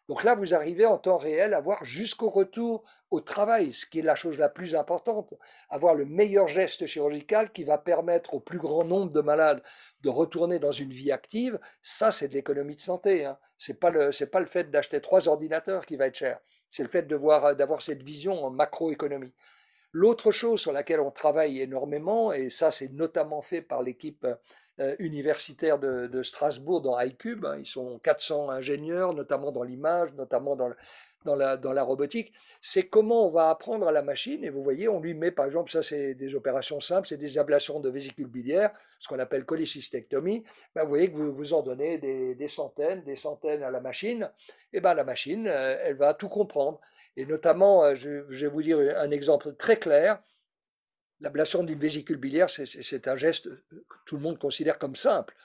Donc là, vous arrivez en temps réel à voir jusqu'au retour au travail, ce qui est la chose la plus importante, avoir le meilleur geste chirurgical qui va permettre au plus grand nombre de malades de retourner dans une vie active. Ça, c'est de l'économie de santé. Hein. Ce n'est pas, le, pas le fait d'acheter trois ordinateurs qui va être cher. C'est le fait d'avoir cette vision en macroéconomie. L'autre chose sur laquelle on travaille énormément, et ça c'est notamment fait par l'équipe euh, universitaire de, Strasbourg dans iCube. Hein. Ils sont 400 ingénieurs, notamment dans l'image, notamment dans, la, robotique. C'est comment on va apprendre à la machine. Et vous voyez, on lui met, par exemple, ça c'est des opérations simples, c'est des ablations de vésicules biliaires, ce qu'on appelle cholécystectomie. Ben, vous voyez que vous, vous en donnez des, centaines, des centaines à la machine. Et ben la machine, euh, elle va tout comprendre. Et notamment, euh, je vais vous dire un exemple très clair. L'ablation d'une vésicule biliaire, c'est un geste que tout le monde considère comme simple.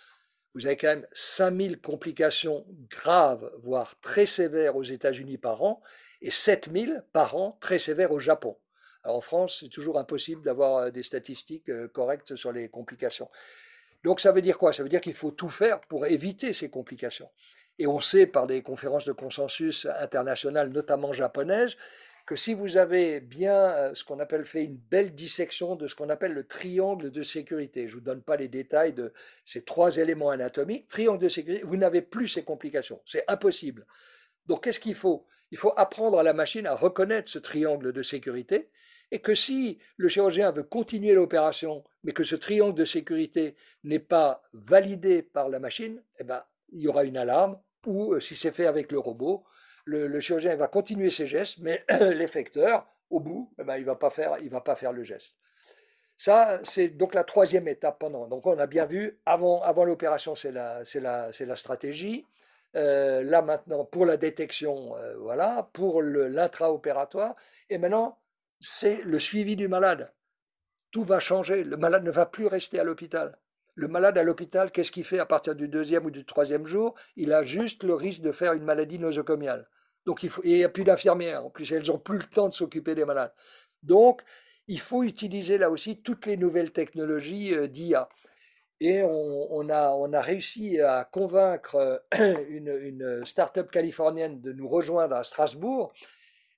Vous avez quand même 5000 complications graves, voire très sévères aux États-Unis par an, et 7000 par an très sévères au Japon. en France, c'est toujours impossible d'avoir euh, des statistiques euh, correctes sur les complications. Donc ça veut dire quoi? Ça veut dire qu'il faut tout faire pour éviter ces complications. Et on sait par des conférences de consensus internationales, notamment japonaises, que si vous avez bien euh, ce qu'on appelle fait une belle dissection de ce qu'on appelle le triangle de sécurité, je ne vous donne pas les détails de ces trois éléments anatomiques, triangle de sécurité, vous n'avez plus ces complications. C'est impossible. Donc qu'est-ce qu'il faut? Il faut apprendre à la machine à reconnaître ce triangle de sécurité et que si le chirurgien veut continuer l'opération, mais que ce triangle de sécurité n'est pas validé par la machine, eh ben, il y aura une alarme, ou euh, si c'est fait avec le robot, le, chirurgien va continuer ses gestes, mais l'effecteur, au bout, eh ben, il ne va, pas faire, va pas faire le geste. Ça, c'est donc la troisième étape pendant. Donc, on a bien vu, avant, avant l'opération, c'est la, la, la, stratégie. Euh, là, maintenant, pour la détection, euh, voilà, pour l'intra-opératoire. Et maintenant, c'est le suivi du malade. Tout va changer. Le malade ne va plus rester à l'hôpital. Le malade à l'hôpital, qu'est-ce qu'il fait à partir du deuxième ou du troisième jour? Il a juste le risque de faire une maladie nosocomiale. Donc il faut, et n'y a plus d'infirmières. En plus, elles n'ont plus le temps de s'occuper des malades. Donc, il faut utiliser là aussi toutes les nouvelles technologies euh, d'IA. Et on, a, on, a, réussi à convaincre euh, une, une start-up californienne de nous rejoindre à Strasbourg.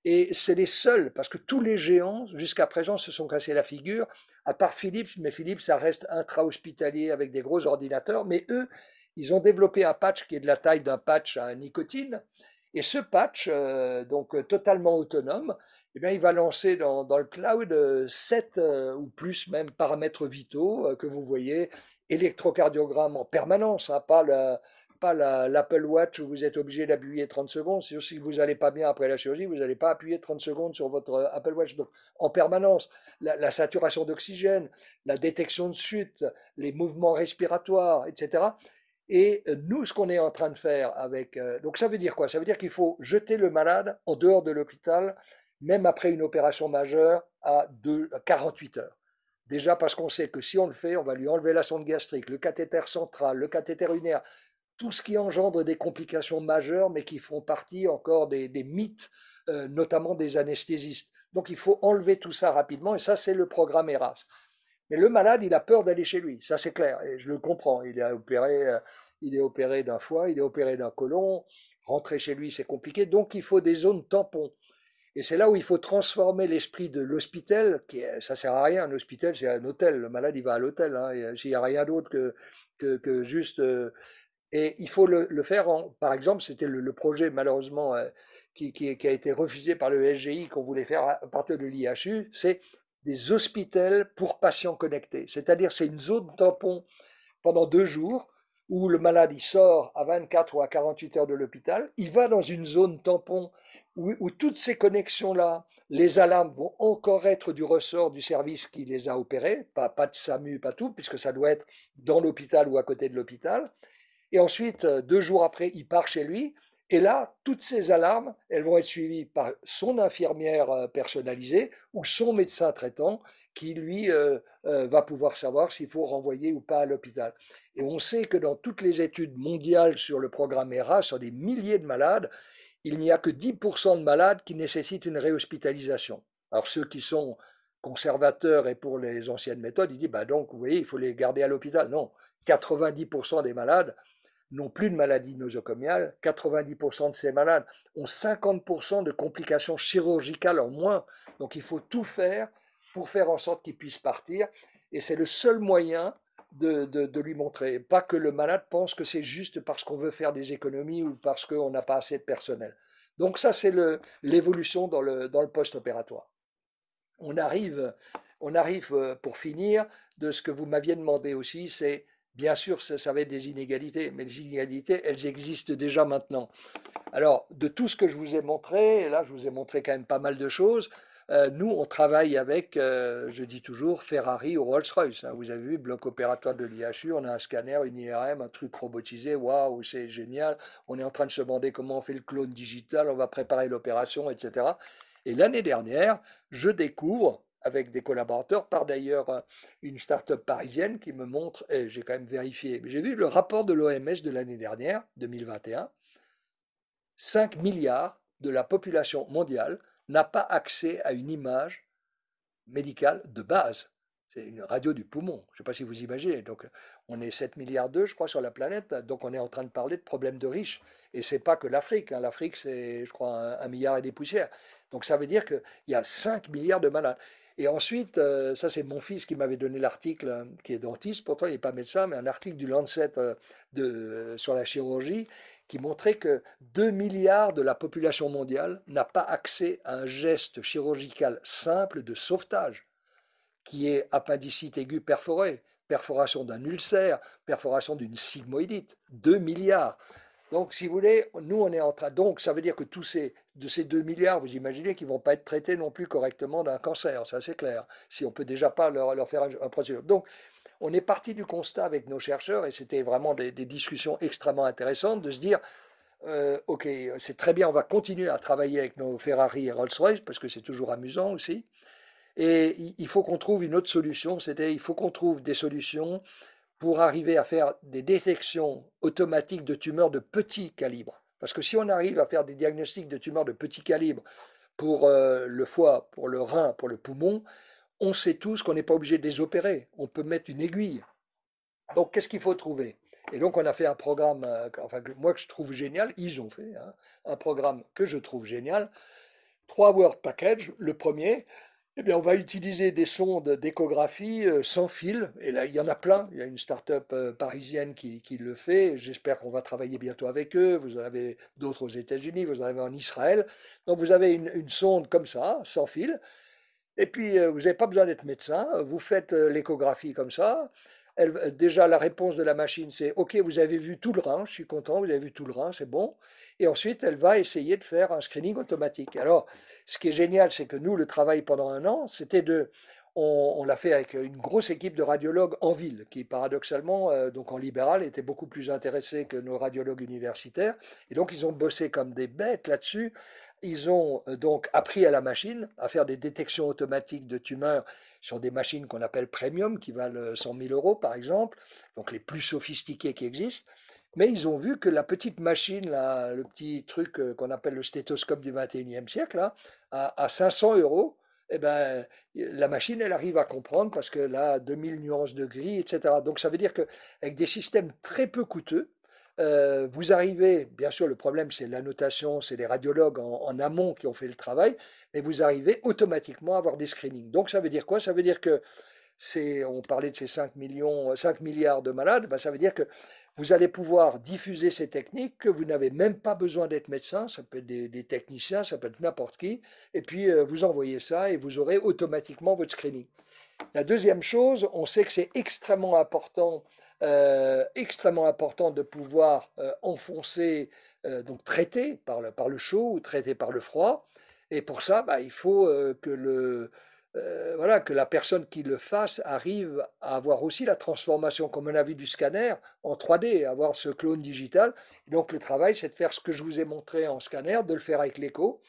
Et c'est les seuls, parce que tous les géants, jusqu'à présent, se sont cassés la figure, à part Philips, mais Philips, ça reste intra-hospitalier avec des gros ordinateurs. Mais eux, ils ont développé un patch qui est de la taille d'un patch à nicotine et ce patch, euh, donc euh, totalement autonome, eh bien, il va lancer dans, le cloud 7 euh, ou plus même paramètres vitaux que vous voyez, électrocardiogramme en permanence, hein, pas pas l'Apple Watch où vous êtes obligé d'appuyer 30 secondes. Si vous n'allez pas bien après la chirurgie, vous n'allez pas appuyer 30 secondes sur votre Apple Watch. Donc, en permanence, la, la saturation d'oxygène, la détection de chute, les mouvements respiratoires, etc. Et euh, nous, ce qu'on est en train de faire avec... Euh, donc ça veut dire quoi? Ça veut dire qu'il faut jeter le malade en dehors de l'hôpital, même après une opération majeure, à, 48 heures. Déjà parce qu'on sait que si on le fait, on va lui enlever la sonde gastrique, le cathéter central, le cathéter urinaire, tout ce qui engendre des complications majeures, mais qui font partie encore des, mythes, euh, notamment des anesthésistes. Donc il faut enlever tout ça rapidement, et ça c'est le programme ERAS. Mais le malade, il a peur d'aller chez lui, ça c'est clair, et je le comprends. Il est opéré, euh, il est opéré d'un foie, il est opéré d'un côlon, rentrer chez lui c'est compliqué, donc il faut des zones tampons. Et c'est là où il faut transformer l'esprit de l'hôpital, qui ça sert à rien, un hôpital c'est un hôtel, le malade il va à l'hôtel, hein, il n'y a rien d'autre que, que, juste... Euh, et il faut le, faire, par exemple, c'était le, projet malheureusement euh, qui, qui, qui, a été refusé par le SGI qu'on voulait faire à partir de l'IHU, c'est des hospitels pour patients connectés. C'est-à-dire, c'est une zone tampon pendant deux jours où le malade sort à 24 ou à 48 heures de l'hôpital, il va dans une zone tampon où, toutes ces connexions-là, les alarmes vont encore être du ressort du service qui les a opérés, pas, pas de SAMU, pas tout, puisque ça doit être dans l'hôpital ou à côté de l'hôpital. Et ensuite, euh, deux jours après, il part chez lui, et là, toutes ces alarmes, elles vont être suivies par son infirmière euh, personnalisée ou son médecin traitant qui, lui, euh, euh, va pouvoir savoir s'il faut renvoyer ou pas à l'hôpital. Et on sait que dans toutes les études mondiales sur le programme ERA, sur des milliers de malades, il n'y a que 10% de malades qui nécessitent une réhospitalisation. Alors ceux qui sont conservateurs et pour les anciennes méthodes, ils disent, bah donc, vous voyez, il faut les garder à l'hôpital. Non, 90% des malades n'ont plus de maladie nosocomiale. 90% de ces malades ont 50% de complications chirurgicales en moins. Donc il faut tout faire pour faire en sorte qu'ils puissent partir. Et c'est le seul moyen de, de, lui montrer. Pas que le malade pense que c'est juste parce qu'on veut faire des économies ou parce qu'on n'a pas assez de personnel. Donc ça, c'est l'évolution dans le, dans le post-opératoire. On arrive, on arrive, euh, pour finir, de ce que vous m'aviez demandé aussi, c'est Bien sûr, ça, va être des inégalités, mais les inégalités, elles existent déjà maintenant. Alors, de tout ce que je vous ai montré, et là, je vous ai montré quand même pas mal de choses. Euh, nous, on travaille avec, euh, je dis toujours, Ferrari ou Rolls-Royce. Hein. Vous avez vu, bloc opératoire de l'IHU, on a un scanner, une IRM, un truc robotisé. Waouh, c'est génial. On est en train de se demander comment on fait le clone digital, on va préparer l'opération, etc. Et l'année dernière, je découvre avec des collaborateurs, par d'ailleurs une start-up parisienne qui me montre, et j'ai quand même vérifié, j'ai vu le rapport de l'OMS de l'année dernière, 2021, 5 milliards de la population mondiale n'a pas accès à une image médicale de base. C'est une radio du poumon. Je ne sais pas si vous imaginez. Donc, on est 7 milliards d'eux, je crois, sur la planète. Donc, on est en train de parler de problèmes de riches. Et ce n'est pas que l'Afrique. Hein. L'Afrique, c'est, je crois, un, milliard et des poussières. Donc, ça veut dire qu'il y a 5 milliards de malades. Et ensuite, euh, ça c'est mon fils qui m'avait donné l'article, hein, qui est dentiste, pourtant il n'est pas médecin, mais un article du Lancet euh, de, sur la chirurgie qui montrait que 2 milliards de la population mondiale n'a pas accès à un geste chirurgical simple de sauvetage, qui est appendicite aiguë perforée, perforation d'un ulcère, perforation d'une sigmoïdite. 2 milliards. Donc, si vous voulez, nous, on est en train. Donc, ça veut dire que tous ces, de ces 2 milliards, vous imaginez qu'ils ne vont pas être traités non plus correctement d'un cancer, ça c'est clair, si on ne peut déjà pas leur, leur faire un, un. Donc, on est parti du constat avec nos chercheurs, et c'était vraiment des, discussions extrêmement intéressantes, de se dire euh, ok, c'est très bien, on va continuer à travailler avec nos Ferrari et Rolls-Royce, parce que c'est toujours amusant aussi. Et il faut qu'on trouve une autre solution, c'était il faut qu'on trouve des solutions pour arriver à faire des détections automatiques de tumeurs de petit calibre. Parce que si on arrive à faire des diagnostics de tumeurs de petit calibre pour euh, le foie, pour le rein, pour le poumon, on sait tous qu'on n'est pas obligé de les opérer. On peut mettre une aiguille. Donc, qu'est-ce qu'il faut trouver? Et donc, on a fait un programme, euh, enfin, moi que je trouve génial, ils ont fait hein, un programme que je trouve génial. Trois Word Package. Le premier, eh bien, on va utiliser des sondes d'échographie euh, sans fil. Et là, il y en a plein. Il y a une start-up euh, parisienne qui, le fait. J'espère qu'on va travailler bientôt avec eux. Vous en avez d'autres aux États-Unis, vous en avez en Israël. Donc, vous avez une, sonde comme ça, sans fil. Et puis, euh, vous n'avez pas besoin d'être médecin. Vous faites l'échographie comme ça. Elle, déjà, la réponse de la machine, c'est OK, vous avez vu tout le rein, je suis content, vous avez vu tout le rein, c'est bon. Et ensuite, elle va essayer de faire un screening automatique. Alors, ce qui est génial, c'est que nous, le travail pendant un an, c'était de. On, l'a fait avec une grosse équipe de radiologues en ville, qui paradoxalement, euh, donc en libéral, étaient beaucoup plus intéressés que nos radiologues universitaires. Et donc, ils ont bossé comme des bêtes là-dessus. Ils ont euh, donc appris à la machine à faire des détections automatiques de tumeurs sur des machines qu'on appelle premium, qui valent 100 euh, 000 euros par exemple, donc les plus sophistiquées qui existent. Mais ils ont vu que la petite machine, le petit truc euh, qu'on appelle le stéthoscope du 21e siècle, là, à, 500 euros, eh ben, la machine, elle arrive à comprendre parce que là, 2000 nuances de gris, etc. Donc ça veut dire qu'avec des systèmes très peu coûteux, euh, vous arrivez, bien sûr, le problème c'est l'annotation, c'est les radiologues en, amont qui ont fait le travail, mais vous arrivez automatiquement à avoir des screenings. Donc ça veut dire quoi? Ça veut dire que on parlait de ces 5, millions, 5 milliards de malades, ben, ça veut dire que vous allez pouvoir diffuser ces techniques, que vous n'avez même pas besoin d'être médecin, ça peut être des, techniciens, ça peut être n'importe qui, et puis euh, vous envoyez ça et vous aurez automatiquement votre screening. La deuxième chose, on sait que c'est extrêmement important, euh, extrêmement important de pouvoir euh, enfoncer, donc traiter par le, par le chaud ou traiter par le froid. Et pour ça, bah, il faut que le, euh, voilà, que la personne qui le fasse arrive à avoir aussi la transformation, comme on a vu du scanner, en 3D, avoir ce clone digital. donc le travail, c'est de faire ce que je vous ai montré en scanner, de le faire avec l'écho.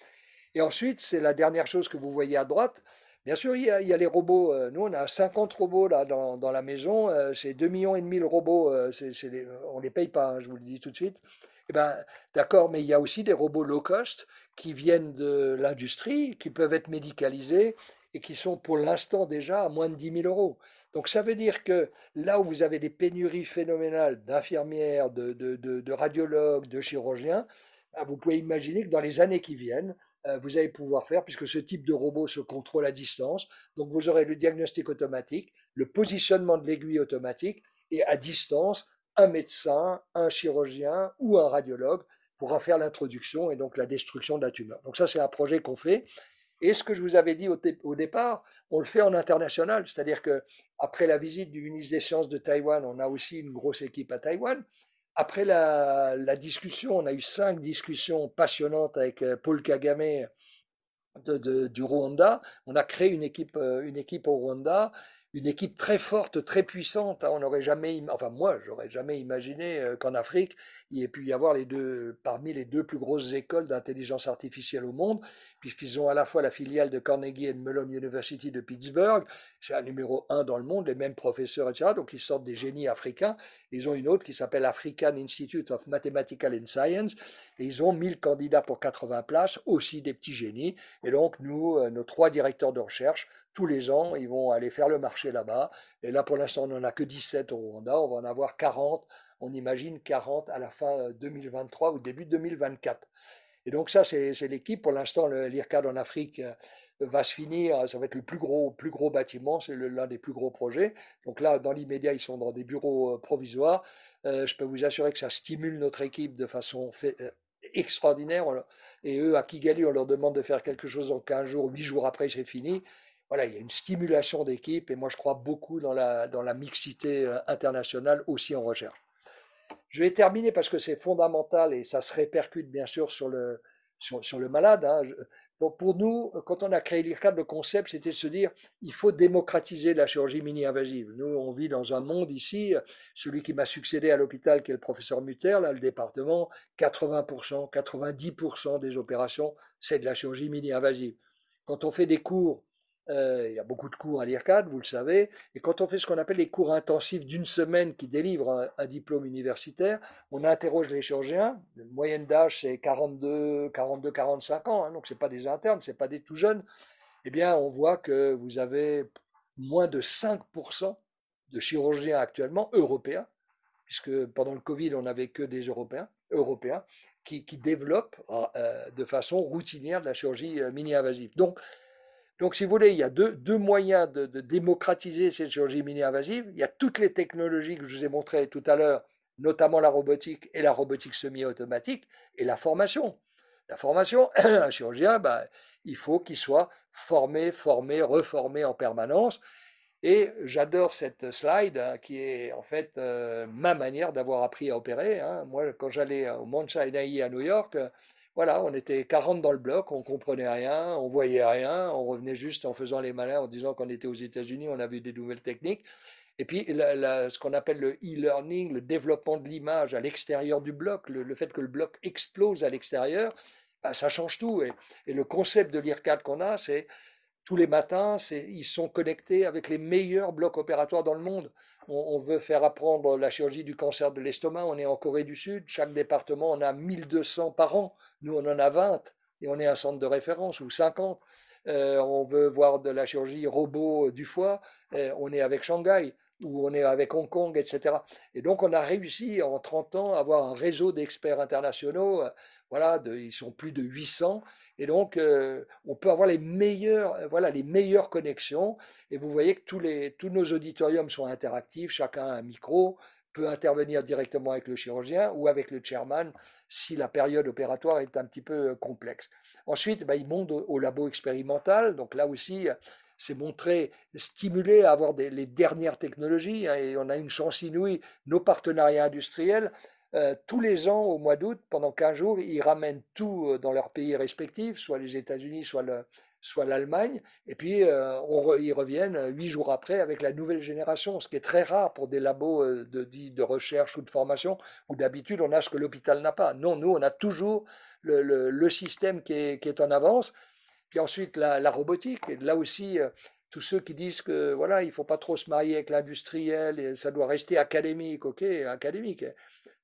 Et ensuite, c'est la dernière chose que vous voyez à droite. Bien sûr, il y a, les robots. Euh, nous, on a 50 robots là dans, la maison. Euh, c'est 2 millions et demi de robots. on ne les paye pas, hein, je vous le dis tout de suite. Eh ben, d'accord, mais il y a aussi des robots low cost qui viennent de l'industrie, qui peuvent être médicalisés et qui sont pour l'instant déjà à moins de 10 000 euros. Donc ça veut dire que là où vous avez des pénuries phénoménales d'infirmières, de, radiologues, de chirurgiens, vous pouvez imaginer que dans les années qui viennent, euh, vous allez pouvoir faire, puisque ce type de robot se contrôle à distance, donc vous aurez le diagnostic automatique, le positionnement de l'aiguille automatique, et à distance, un médecin, un chirurgien ou un radiologue pourra faire l'introduction et donc la destruction de la tumeur. Donc ça, c'est un projet qu'on fait. Et ce que je vous avais dit au, départ, on le fait en international, c'est-à-dire que après la visite du ministre des Sciences de Taïwan, on a aussi une grosse équipe à Taïwan. Après la, discussion, on a eu cinq discussions passionnantes avec euh, Paul Kagame du Rwanda. On a créé une équipe, euh, une équipe au Rwanda une équipe très forte, très puissante. Hein. On n'aurait jamais, enfin moi, j'aurais jamais imaginé euh, qu'en Afrique, il ait pu y avoir les deux, parmi les deux plus grosses écoles d'intelligence artificielle au monde, puisqu'ils ont à la fois la filiale de Carnegie and Mellon University de Pittsburgh, c'est un numéro un dans le monde, les mêmes professeurs, etc. Donc ils sortent des génies africains. Ils ont une autre qui s'appelle African Institute of Mathematical and Science, et ils ont 1000 candidats pour 80 places, aussi des petits génies. Et donc nous, euh, nos trois directeurs de recherche, tous les ans, ils vont aller faire le marché là-bas. Et là, pour l'instant, on n'en a que 17 au Rwanda. On va en avoir 40. On imagine 40 à la fin 2023 euh, ou début 2024. Et donc ça, c'est l'équipe. Pour l'instant, l'IRCAD en Afrique euh, va se finir. Ça va être le plus gros, plus gros bâtiment. C'est l'un des plus gros projets. Donc là, dans l'immédiat, ils sont dans des bureaux euh, provisoires. je peux vous assurer que ça stimule notre équipe de façon extraordinaire. Et eux, à Kigali, on leur demande de faire quelque chose en 15 jours, 8 jours après, c'est fini voilà, il y a une stimulation d'équipe et moi je crois beaucoup dans la, dans la mixité euh, internationale aussi en recherche. Je vais terminer parce que c'est fondamental et ça se répercute bien sûr sur le, sur, le malade. Hein. pour, nous, quand on a créé l'IRCAD, le concept c'était de se dire il faut démocratiser la chirurgie mini-invasive. Nous, on vit dans un monde ici, celui qui m'a succédé à l'hôpital, qui est le professeur Mutter, là, le département, 80%, 90% des opérations, c'est de la chirurgie mini-invasive. Quand on fait des cours euh, il y a beaucoup de cours à l'IRCAD, vous le savez. Et quand on fait ce qu'on appelle les cours intensifs d'une semaine qui délivrent un, diplôme universitaire, on interroge les chirurgiens. La moyenne d'âge, c'est 42, 42, 45 ans. Hein, donc, ce pas des internes, ce pas des tout jeunes. Eh bien, on voit que vous avez moins de 5% de chirurgiens actuellement européens, puisque pendant le Covid, on n'avait que des Européens, européens qui, développent euh, de façon routinière de la chirurgie euh, mini-invasive. Donc, donc, si vous voulez, il y a deux, moyens de, démocratiser cette chirurgie mini-invasive. Il y a toutes les technologies que je vous ai montrées tout à l'heure, notamment la robotique et la robotique semi-automatique, et la formation. La formation, un chirurgien, bah, il faut qu'il soit formé, formé, reformé en permanence. Et j'adore cette slide hein, qui est en fait euh, ma manière d'avoir appris à opérer. Hein. Moi, quand j'allais au Mount Sinai à New York, voilà, on était 40 dans le bloc, on comprenait rien, on voyait rien, on revenait juste en faisant les malins, en disant qu'on était aux États-Unis, on avait des nouvelles techniques. Et puis, ce qu'on appelle le e-learning, le développement de l'image à l'extérieur du bloc, le, fait que le bloc explose à l'extérieur, bah, ça change tout. Et, et le concept de l'IRCAD qu'on a, c'est tous les matins, ils sont connectés avec les meilleurs blocs opératoires dans le monde. On, veut faire apprendre la chirurgie du cancer de l'estomac, on est en Corée du Sud, chaque département en a 1200 par an, nous on en a 20. et on est un centre de référence, ou 50. on veut voir de la chirurgie robot du foie, on est avec Shanghai où on est avec Hong Kong, etc. Et donc, on a réussi en 30 ans à avoir un réseau d'experts internationaux. Euh, voilà, ils sont plus de 800. Et donc, euh, on peut avoir les meilleures, euh, voilà, les meilleures connexions. Et vous voyez que tous, les, tous nos auditoriums sont interactifs. Chacun a un micro, peut intervenir directement avec le chirurgien ou avec le chairman si la période opératoire est un petit peu complexe. Ensuite, bah, ils montent au labo expérimental. Donc là aussi, s'est montré stimulé à avoir les dernières technologies hein, et on a une chance inouïe. Nos partenariats industriels, euh, tous les ans, au mois d'août, pendant 15 jours, ils ramènent tout euh, dans leurs pays respectifs, soit les États-Unis, soit le, soit l'Allemagne, et puis euh, ils reviennent huit jours après avec la nouvelle génération, ce qui est très rare pour des labos de, de recherche ou de formation, où d'habitude on a ce que l'hôpital n'a pas. Non, nous on a toujours le, système qui est, en avance, puis ensuite, la, robotique. Et là aussi, euh, tous ceux qui disent que voilà, il faut pas trop se marier avec l'industriel ça doit rester académique, ok, académique.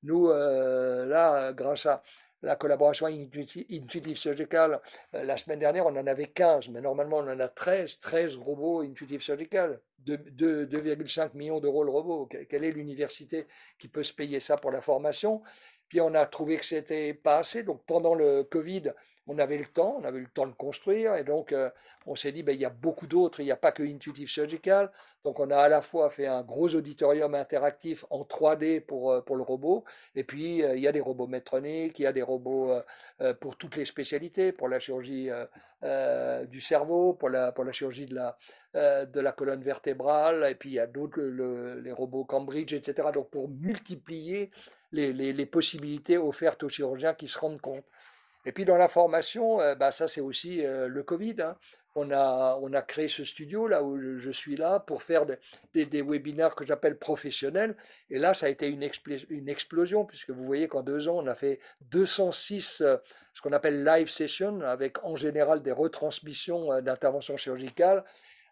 Nous, euh, là, grâce à la collaboration Intuitive Surgical, euh, la semaine dernière, on en avait 15, mais normalement, on en a 13, 13 robots Intuitive Surgical, 2,5 millions d'euros le robot. Quelle est l'université qui peut se payer ça pour la formation? Puis on a trouvé que c'était pas assez, donc pendant le Covid, on avait le temps, on avait le temps de construire, et donc euh, on s'est dit, ben, il y a beaucoup d'autres, il n'y a pas que Intuitive Surgical, donc on a à la fois fait un gros auditorium interactif en 3D pour, euh, pour le robot, et puis euh, il y a des robots métroniques, il y a des robots pour toutes les spécialités, pour la chirurgie du cerveau, pour la, pour la chirurgie de la, de la colonne vertébrale, et puis il y a d'autres, les robots Cambridge, etc. Donc pour multiplier les, les possibilités offertes aux chirurgiens qui se rendent compte. Et puis dans la formation, euh, bah, ça c'est aussi euh, le Covid. Hein. On, a, on a créé ce studio là où je, suis là pour faire des, des, webinaires que j'appelle professionnels. Et là, ça a été une, une explosion puisque vous voyez qu'en deux ans, on a fait 206 euh, ce qu'on appelle live sessions avec en général des retransmissions d'interventions chirurgicales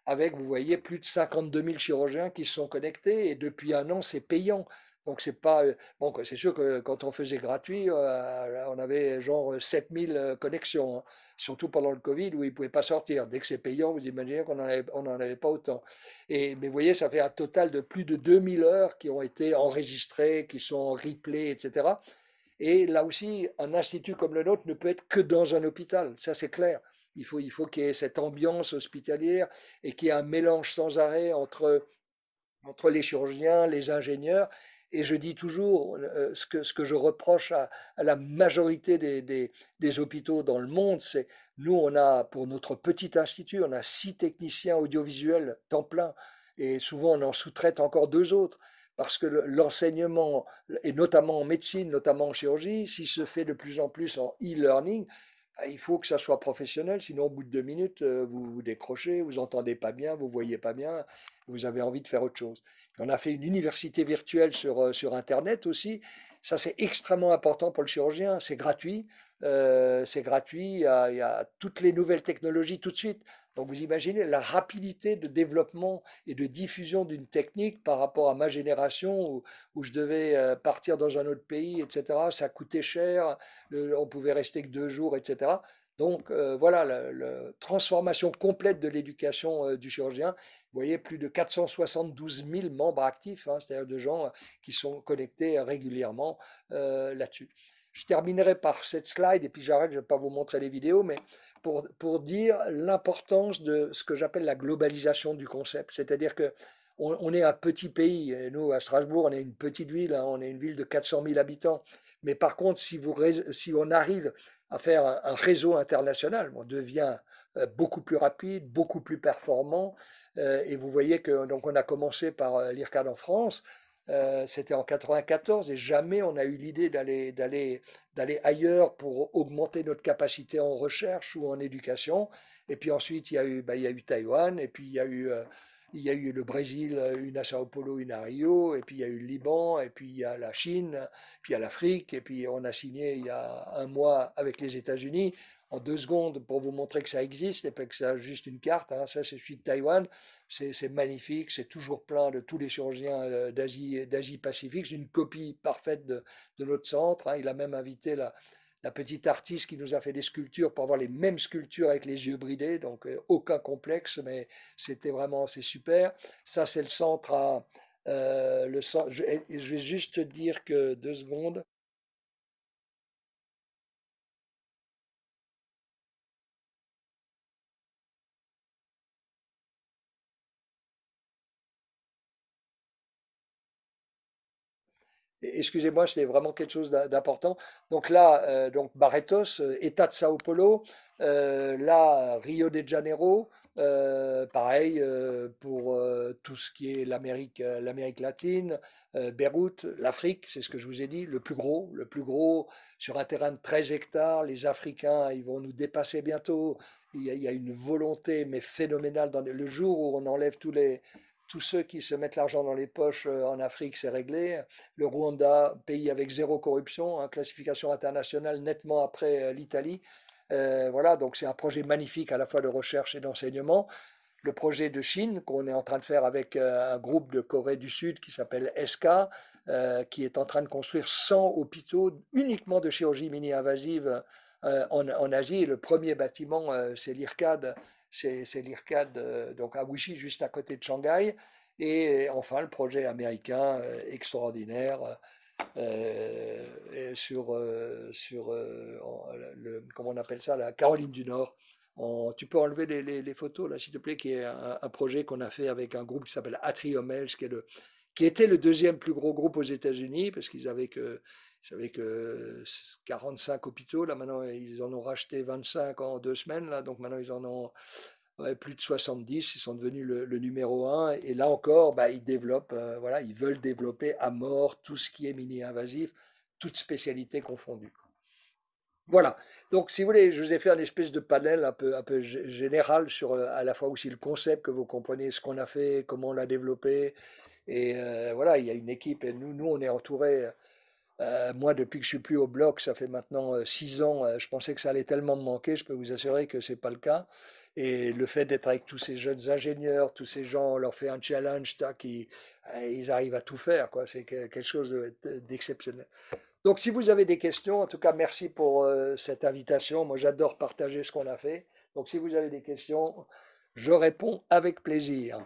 avec, vous voyez, plus de 52 000 chirurgiens qui se sont connectés et depuis un an, c'est payant. Donc c'est pas bon, c'est sûr que quand on faisait gratuit, on avait genre 7000 euh, connexions, hein. surtout pendant le Covid où ils ne pouvaient pas sortir. Dès que c'est payant, vous imaginez qu'on n'en avait pas autant. Et mais vous voyez, ça fait un total de plus de 2000 heures qui ont été enregistrées, qui sont replay, etc. Et là aussi, un institut comme le nôtre ne peut être que dans un hôpital, ça c'est clair. Il faut, il faut qu'il y ait cette ambiance hospitalière et qu'il y ait un mélange sans arrêt entre, entre les chirurgiens, les ingénieurs et je dis toujours euh, ce, que, je reproche à, la majorité des, hôpitaux dans le monde, c'est nous, on a, pour notre petit institut, on a six techniciens audiovisuels temps plein, et souvent on en sous-traite encore deux autres parce que l'enseignement, et notamment en médecine, notamment en chirurgie, s'il se fait de plus en plus en e-learning, il faut que ça soit professionnel, sinon au bout de deux minutes, euh, vous vous décrochez, vous entendez pas bien, vous voyez pas bien, vous avez envie de faire autre chose. On a fait une université virtuelle sur, euh, sur Internet aussi. Ça, c'est extrêmement important pour le chirurgien. C'est gratuit. Euh, c'est gratuit. Il y, a, toutes les nouvelles technologies tout de suite. Donc, vous imaginez la rapidité de développement et de diffusion d'une technique par rapport à ma génération où, où, je devais partir dans un autre pays, etc. Ça coûtait cher. on pouvait rester que deux jours, etc. Donc euh, voilà, la, transformation complète de l'éducation euh, du chirurgien. Vous voyez, plus de 472 000 membres actifs, hein, c'est-à-dire de gens euh, qui sont connectés régulièrement là-dessus. Je terminerai par cette slide, et puis j'arrête, je ne vais pas vous montrer les vidéos, mais pour, pour dire l'importance de ce que j'appelle la globalisation du concept. C'est-à-dire que on, est un petit pays, nous à Strasbourg, on est une petite ville, hein, on est une ville de 400 000 habitants. Mais par contre, si, vous, si on arrive à faire un, réseau international. On devient euh, beaucoup plus rapide, beaucoup plus performant. Euh, et vous voyez que donc on a commencé par euh, l'IRCAD en France. C'était en 94 et jamais on a eu l'idée d'aller d'aller d'aller ailleurs pour augmenter notre capacité en recherche ou en éducation. Et puis ensuite il y a eu bah, il y a eu Taïwan et puis il y a eu il y a eu le Brésil, une à Sao Paulo, une à Rio, et puis il y a eu le Liban, et puis il y a la Chine, puis il y a l'Afrique, et puis on a signé il y a un mois avec les États-Unis. En deux secondes, pour vous montrer que ça existe, et pas que c'est juste une carte, hein, ça c'est celui de Taïwan, c'est magnifique, c'est toujours plein de tous les chirurgiens euh, d'Asie Pacifique, c'est une copie parfaite de, notre centre. Hein. il a même invité la, la petite artiste qui nous a fait des sculptures pour avoir les mêmes sculptures avec les yeux bridés, donc aucun complexe, mais c'était vraiment c'est super. Ça, c'est le centre à le je, je vais juste te dire que deux secondes. Excusez-moi, c'était vraiment quelque chose d'important. Donc là, euh, donc Barretos, euh, État de Sao Paulo, euh, là, Rio de Janeiro, pareil pour tout ce qui est l'Amérique, l'Amérique latine, Beyrouth, l'Afrique, c'est ce que je vous ai dit, le plus gros, le plus gros sur un terrain de 13 hectares. Les Africains, ils vont nous dépasser bientôt. Il y a, il y a une volonté, mais phénoménale. Dans le jour où on enlève tous les, tous ceux qui se mettent l'argent dans les poches euh, en Afrique, c'est réglé. Le Rwanda, pays avec zéro corruption, hein, classification internationale nettement après euh, l'Italie. Euh, voilà, donc c'est un projet magnifique à la fois de recherche et d'enseignement. Le projet de Chine qu'on est en train de faire avec un groupe de Corée du Sud qui s'appelle SK, qui est en train de construire 100 hôpitaux uniquement de chirurgie mini-invasive en, en, Asie. le premier bâtiment, c'est l'IRCAD, c'est l'IRCAD euh, donc à Wuxi, juste à côté de Shanghai. Et enfin, le projet américain euh, extraordinaire euh, sur, sur le, comment on appelle ça, la Caroline du Nord. tu peux enlever les, photos là, s'il te plaît, qui est un, projet qu'on a fait avec un groupe qui s'appelle Atrium qui, est le, qui était le deuxième plus gros groupe aux États-Unis, parce qu'ils avaient que, ils avaient que 45 hôpitaux. Là, maintenant, ils en ont racheté 25 en deux semaines. Là, donc maintenant, ils en ont plus de 70. Ils sont devenus le, numéro un. Et là encore, bah, ils développent, euh, voilà, ils veulent développer à mort tout ce qui est mini-invasif, toutes spécialités confondues. Voilà. Donc, si vous voulez, je vous ai fait un espèce de panel un peu, un peu général sur euh, à la fois aussi le concept, que vous compreniez ce qu'on a fait, comment on l'a développé. Et euh, voilà, il y a une équipe et nous, nous on est entourés euh, moi, depuis que je suis plus au bloc, ça fait maintenant euh, six ans, euh, je pensais que ça allait tellement me manquer, je peux vous assurer que ce n'est pas le cas. Et le fait d'être avec tous ces jeunes ingénieurs, tous ces gens, on leur fait un challenge, tac, ils, ils arrivent à tout faire, quoi. C'est quelque chose d'exceptionnel. Donc, si vous avez des questions, en tout cas, merci pour cette invitation. Moi, j'adore partager ce qu'on a fait. Donc, si vous avez des questions, je réponds avec plaisir.